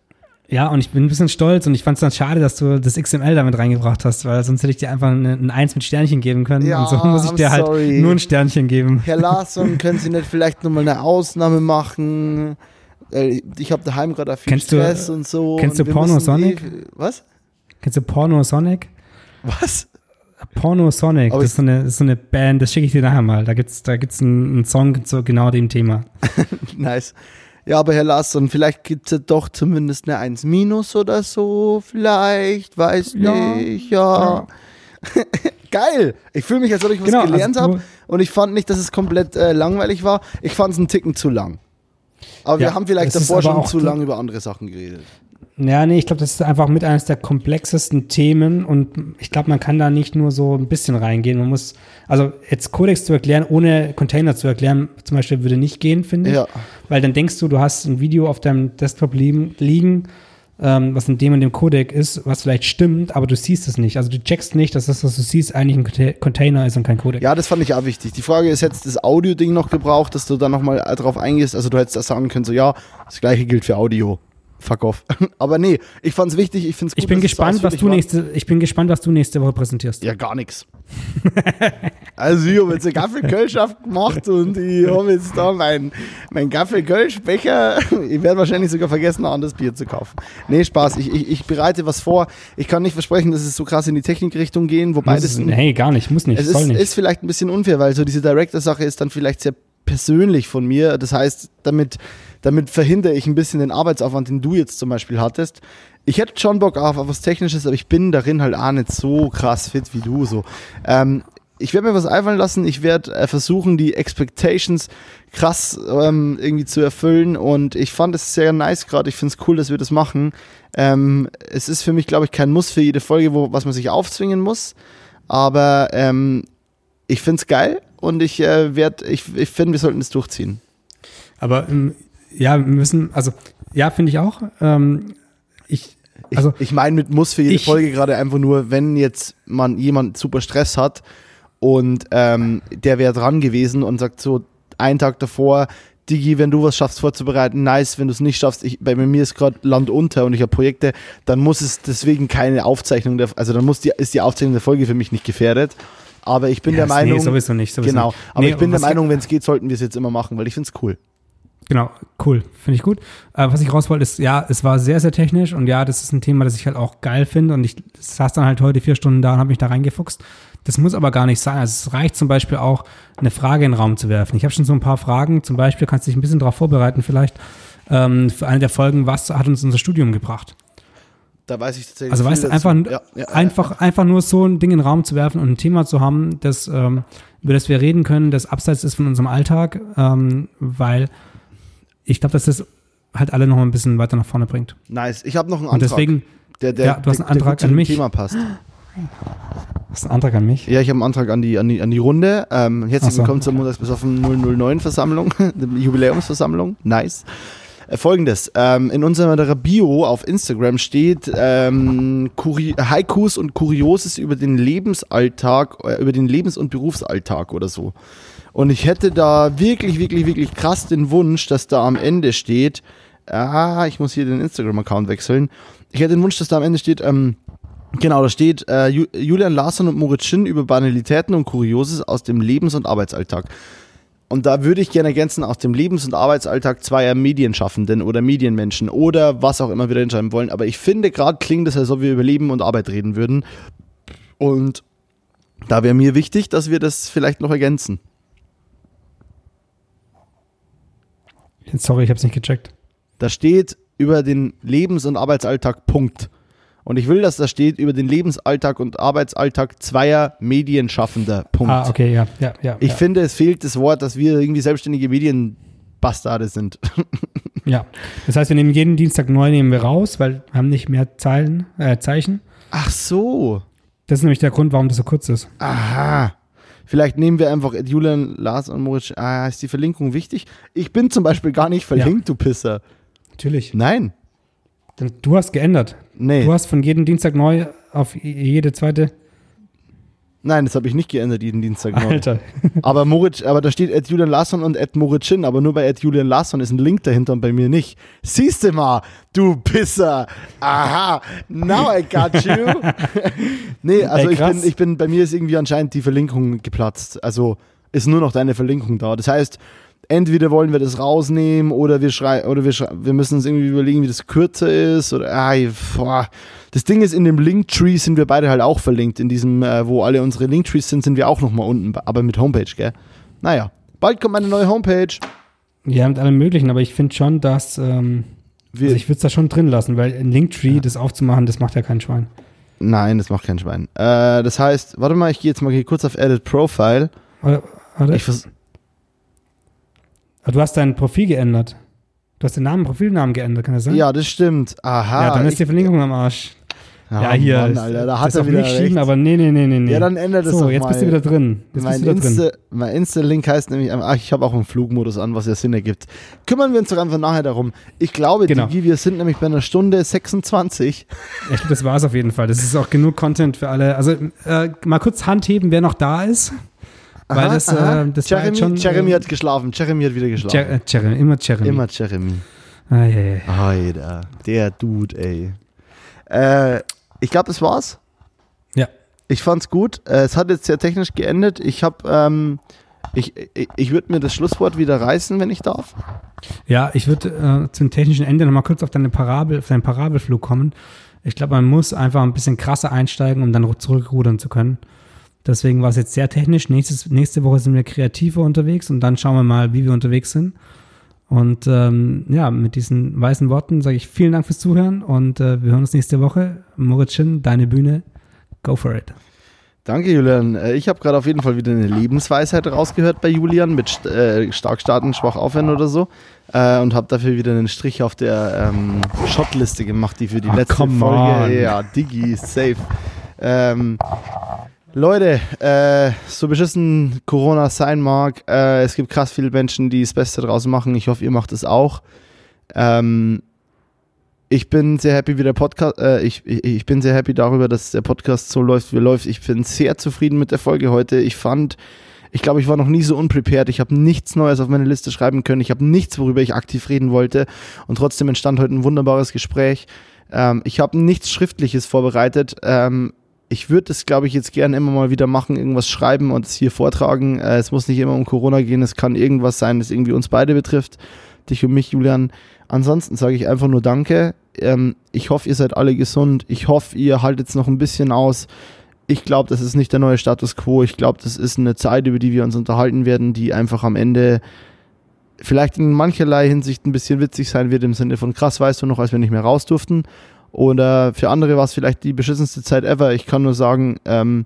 Ja, und ich bin ein bisschen stolz und ich fand es dann schade, dass du das XML damit reingebracht hast, weil sonst hätte ich dir einfach ein Eins mit Sternchen geben können. Ja, und so muss ich I'm dir halt sorry. nur ein Sternchen geben. Herr Larsson, können Sie nicht vielleicht nochmal eine Ausnahme machen? Äh, Ich habe daheim gerade viel Kennst du- Stress und so. kennst und du Porno Sonic? eh- Was? Kennst du Porno Sonic? Was? Porno Sonic, Aber das ist, so eine, das ist so eine Band, das schicke ich dir nachher mal. Da gibt's da gibt's einen, einen Song zu genau dem Thema. Nice. Ja, aber Herr Larsson, vielleicht gibt es ja doch zumindest eine 1 minus oder so. Vielleicht, weiß Ja. nicht, ja. Geil! Ich fühle mich, als ob ich was Genau, gelernt also habe. Und ich fand nicht, dass es komplett äh, langweilig war. Ich fand es einen Ticken zu lang. Aber wir Ja, haben vielleicht davor schon zu lang über andere Sachen geredet. Ja, nee, ich glaube, das ist einfach mit eines der komplexesten Themen und ich glaube, man kann da nicht nur so ein bisschen reingehen. Man muss, also jetzt Codex zu erklären, ohne Container zu erklären, zum Beispiel würde nicht gehen, finde ich. Ja. Weil dann denkst du, du hast ein Video auf deinem Desktop liegen, liegen ähm, was in dem und dem Codec ist, was vielleicht stimmt, aber du siehst es nicht. Also du checkst nicht, dass das, was du siehst, eigentlich ein Container ist und kein Codec. Ja, das fand ich auch wichtig. Die Frage ist, hättest du das Audio-Ding noch gebraucht, dass du da nochmal drauf eingehst? Also du hättest da sagen können, so ja, das gleiche gilt für Audio. Fuck off. Aber nee, ich fand's wichtig, ich find's gut. ich bin gespannt, was du war. nächste, ich bin gespannt, was du nächste Woche präsentierst. Ja, gar nichts. Also ich habe jetzt eine Gaffelkölschaft gemacht und ich habe jetzt da mein, mein Gaffelkölschbecher. Ich werde wahrscheinlich sogar vergessen, ein anderes Bier zu kaufen. Nee, Spaß. Ich, ich, ich bereite was vor. Ich kann nicht versprechen, dass es so krass in die Technikrichtung gehen, wobei Muss das ein, hey, gar nicht, muss nicht, es soll ist, nicht. ist vielleicht ein bisschen unfair, weil so diese Director-Sache ist dann vielleicht sehr persönlich von mir. Das heißt, damit, damit verhindere ich ein bisschen den Arbeitsaufwand, den du jetzt zum Beispiel hattest. Ich hätte schon Bock auf, auf was Technisches, aber ich bin darin halt auch nicht so krass fit wie du. So. Ähm, ich werde mir was einfallen lassen. Ich werde äh, versuchen, die Expectations krass ähm, irgendwie zu erfüllen. Und ich fand es sehr nice gerade. Ich finde es cool, dass wir das machen. Ähm, es ist für mich, glaube ich, kein Muss für jede Folge, wo, was man sich aufzwingen muss. Aber ähm, ich finde es geil und ich äh, werde, ich, ich finde, wir sollten es durchziehen. Aber ähm, ja, wir müssen, also ja, finde ich auch. Ähm, ich, also ich meine mit muss für jede ich- Folge gerade einfach nur, wenn jetzt man jemand super Stress hat und ähm, der wäre dran gewesen und sagt so einen Tag davor, Digi, wenn du was schaffst vorzubereiten, nice, wenn du es nicht schaffst, ich, bei mir ist gerade Land unter und ich habe Projekte, dann muss es deswegen keine Aufzeichnung, der, also dann muss die, ist die Aufzeichnung der Folge für mich nicht gefährdet. Aber ich bin ja, der Meinung, nee, sowieso nicht. Sowieso genau, nicht. aber Nee, ich bin der Meinung, wenn es geht, sollten wir es jetzt immer machen, weil ich finde es cool. Genau, cool, finde ich gut. Äh, was ich raus wollte, ist, ja, es war sehr, sehr technisch und ja, das ist ein Thema, das ich halt auch geil finde und ich saß dann halt heute vier Stunden da und habe mich da reingefuchst. Das muss aber gar nicht sein. Also es reicht zum Beispiel auch, eine Frage in den Raum zu werfen. Ich habe schon so ein paar Fragen, zum Beispiel kannst du dich ein bisschen darauf vorbereiten vielleicht, ähm, für eine der Folgen, was hat uns unser Studium gebracht? Da weiß ich tatsächlich. Also weißt du, einfach, Ja, ja, einfach, einfach nur so ein Ding in den Raum zu werfen und ein Thema zu haben, das, ähm, über das wir reden können, das abseits ist von unserem Alltag, ähm, weil ich glaube, dass das halt alle noch mal ein bisschen weiter nach vorne bringt. Nice. Ich habe noch einen Und Antrag. deswegen, der, der, Ja, du hast einen der- der Antrag zu an mich. Thema passt. das ist ein Antrag an mich. Ja, ich habe einen Antrag an die, an die, an die Runde. Ähm, herzlich so. willkommen zur Montagsbesoffen 009 Versammlung, der Jubiläumsversammlung. Nice. Äh, Folgendes, ähm, in unserer Bio auf Instagram steht ähm, Kuri Haikus und Kurioses über den Lebensalltag, äh, über den Lebens- und Berufsalltag oder so. Und ich hätte da wirklich, wirklich, wirklich krass den Wunsch, dass da am Ende steht, ah, ich muss hier den Instagram-Account wechseln. Ich hätte den Wunsch, dass da am Ende steht, ähm, Genau, da steht äh, Ju Julian Larsson und Moritz Schinn über Banalitäten und Kurioses aus dem Lebens- und Arbeitsalltag. Und da würde ich gerne ergänzen, aus dem Lebens- und Arbeitsalltag zweier Medienschaffenden oder Medienmenschen oder was auch immer wir da hinschreiben wollen. Aber ich finde, gerade klingt es, als ob wir über Leben und Arbeit reden würden. Und da wäre mir wichtig, dass wir das vielleicht noch ergänzen. Sorry, ich habe es nicht gecheckt. Da steht über den Lebens- und Arbeitsalltag Punkt. Und ich will, dass da steht über den Lebensalltag und Arbeitsalltag zweier Medienschaffender. Punkt. Ah, okay, ja, ja, ja. Ich ja. finde, es fehlt das Wort, dass wir irgendwie selbstständige Medienbastarde sind. Ja, das heißt, wir nehmen jeden Dienstag neu nehmen wir raus, weil wir haben nicht mehr Zeilen, äh, Zeichen. Ach so. Das ist nämlich der Grund, warum das so kurz ist. Aha. Vielleicht nehmen wir einfach Julian, Lars und Moritz. Ah, ist die Verlinkung wichtig? Ich bin zum Beispiel gar nicht verlinkt, du Pisser. Natürlich. Nein. Denn Du hast geändert. Nee. Du hast von jedem Dienstag neu auf jede zweite. Nein, das habe ich nicht geändert, jeden Dienstag neu. Alter. Aber Moritz, aber da steht Ed Julian Larsson und Ed Moritzin, aber nur bei Ed Julian Larsson ist ein Link dahinter und bei mir nicht. Siehst du mal, du Pisser. Aha, now I got you. nee, also Ey, ich, bin, ich bin, bei mir ist irgendwie anscheinend die Verlinkung geplatzt. Also ist nur noch deine Verlinkung da. Das heißt, entweder wollen wir das rausnehmen oder wir schrei oder wir, schrei wir müssen uns irgendwie überlegen, wie das kürzer ist oder boah. Das Ding ist, in dem Linktree sind wir beide halt auch verlinkt. In diesem, äh, wo alle unsere Linktrees sind, sind wir auch nochmal unten, aber mit Homepage, gell? Naja, bald kommt eine neue Homepage. Ja, mit allem Möglichen, aber ich finde schon, dass. Ähm, also ich würde es da schon drin lassen, weil ein Linktree, das aufzumachen, das macht ja kein Schwein. nein, das macht kein Schwein. Äh, das heißt, warte mal, ich gehe jetzt mal hier kurz auf Edit Profile. Oder, oder? Ich vers Aber du hast dein Profil geändert. Du hast den Namen, Profilnamen geändert, kann das sein? ja, das stimmt. Aha. Ja, dann ist die Verlinkung am Arsch. Ah, ja, hier. Mann, Alter, da hat er wieder schieben, recht. aber nee, nee, nee, nee. Ja, dann ändert es So, jetzt mal. bist du wieder drin. Jetzt Mein bist wieder drin. Insta- mein Insta-Link heißt nämlich, ach, ich habe auch einen Flugmodus an, was ja Sinn ergibt. Kümmern wir uns doch einfach nachher darum. Ich glaube, Genau. Digi, wir sind nämlich bei einer Stunde 26. Ich glaube, das war es auf jeden Fall. Das ist auch genug Content für alle. Also äh, mal kurz Handheben, wer noch da ist. Weil Aha, das, aha. äh, das war Jeremy, jetzt schon. Jeremy äh, hat geschlafen. Jeremy hat wieder geschlafen. Jer äh, Jeremy, immer Jeremy. Immer Jeremy. Ah, ja, ja. Alter, der Dude, ey. Äh, ich glaube, das war's. Ja. Ich fand's gut. Äh, es hat jetzt sehr technisch geendet. Ich habe, ähm, ich, ich, ich würde mir das Schlusswort wieder reißen, wenn ich darf. Ja, ich würde äh, zum technischen Ende nochmal kurz auf, deine Parabel, auf deinen Parabelflug kommen. Ich glaube, man muss einfach ein bisschen krasser einsteigen, um dann ru- zurückrudern zu können. Deswegen war es jetzt sehr technisch. Nächstes, nächste Woche sind wir kreativer unterwegs und dann schauen wir mal, wie wir unterwegs sind. Und ähm, ja, mit diesen weißen Worten sage ich vielen Dank fürs Zuhören und äh, wir hören uns nächste Woche. Moritzchen, deine Bühne. Go for it. Danke, Julian. Äh, Ich habe gerade auf jeden Fall wieder eine Lebensweisheit rausgehört bei Julian mit äh, stark starten, schwach aufhören oder so. Äh, und habe dafür wieder einen Strich auf der ähm, Shotliste gemacht, die für die Ah, letzte Folge. on. Ja, Digi, safe. Ähm, Leute, äh, so beschissen Corona sein mag, äh, es gibt krass viele Menschen, die das Beste draus machen. Ich hoffe, ihr macht es auch. Ähm, ich bin sehr happy, wie der Podcast, äh, ich, ich, ich bin sehr happy darüber, dass der Podcast so läuft, wie er läuft. Ich bin sehr zufrieden mit der Folge heute. Ich fand, ich glaube, ich war noch nie so unprepared. Ich habe nichts Neues auf meine Liste schreiben können. Ich habe nichts, worüber ich aktiv reden wollte. Und trotzdem entstand heute ein wunderbares Gespräch. Ähm, ich habe nichts Schriftliches vorbereitet. Ähm, ich würde es, glaube ich, jetzt gerne immer mal wieder machen, irgendwas schreiben und es hier vortragen. Äh, es muss nicht immer um Corona gehen, es kann irgendwas sein, das irgendwie uns beide betrifft. Dich und mich, Julian. Ansonsten sage ich einfach nur Danke. Ähm, ich hoffe, ihr seid alle gesund. Ich hoffe, ihr haltet es noch ein bisschen aus. Ich glaube, das ist nicht der neue Status quo. Ich glaube, das ist eine Zeit, über die wir uns unterhalten werden, die einfach am Ende vielleicht in mancherlei Hinsicht ein bisschen witzig sein wird, im Sinne von krass, weißt du noch, als wir nicht mehr raus durften. Oder für andere war es vielleicht die beschissenste Zeit ever. Ich kann nur sagen, ähm,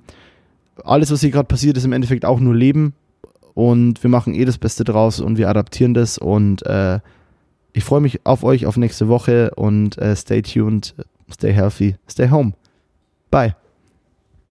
alles, was hier gerade passiert, ist im Endeffekt auch nur Leben. Und wir machen eh das Beste draus und wir adaptieren das. Und äh, ich freue mich auf euch, auf nächste Woche und äh, stay tuned, stay healthy, stay home. Bye.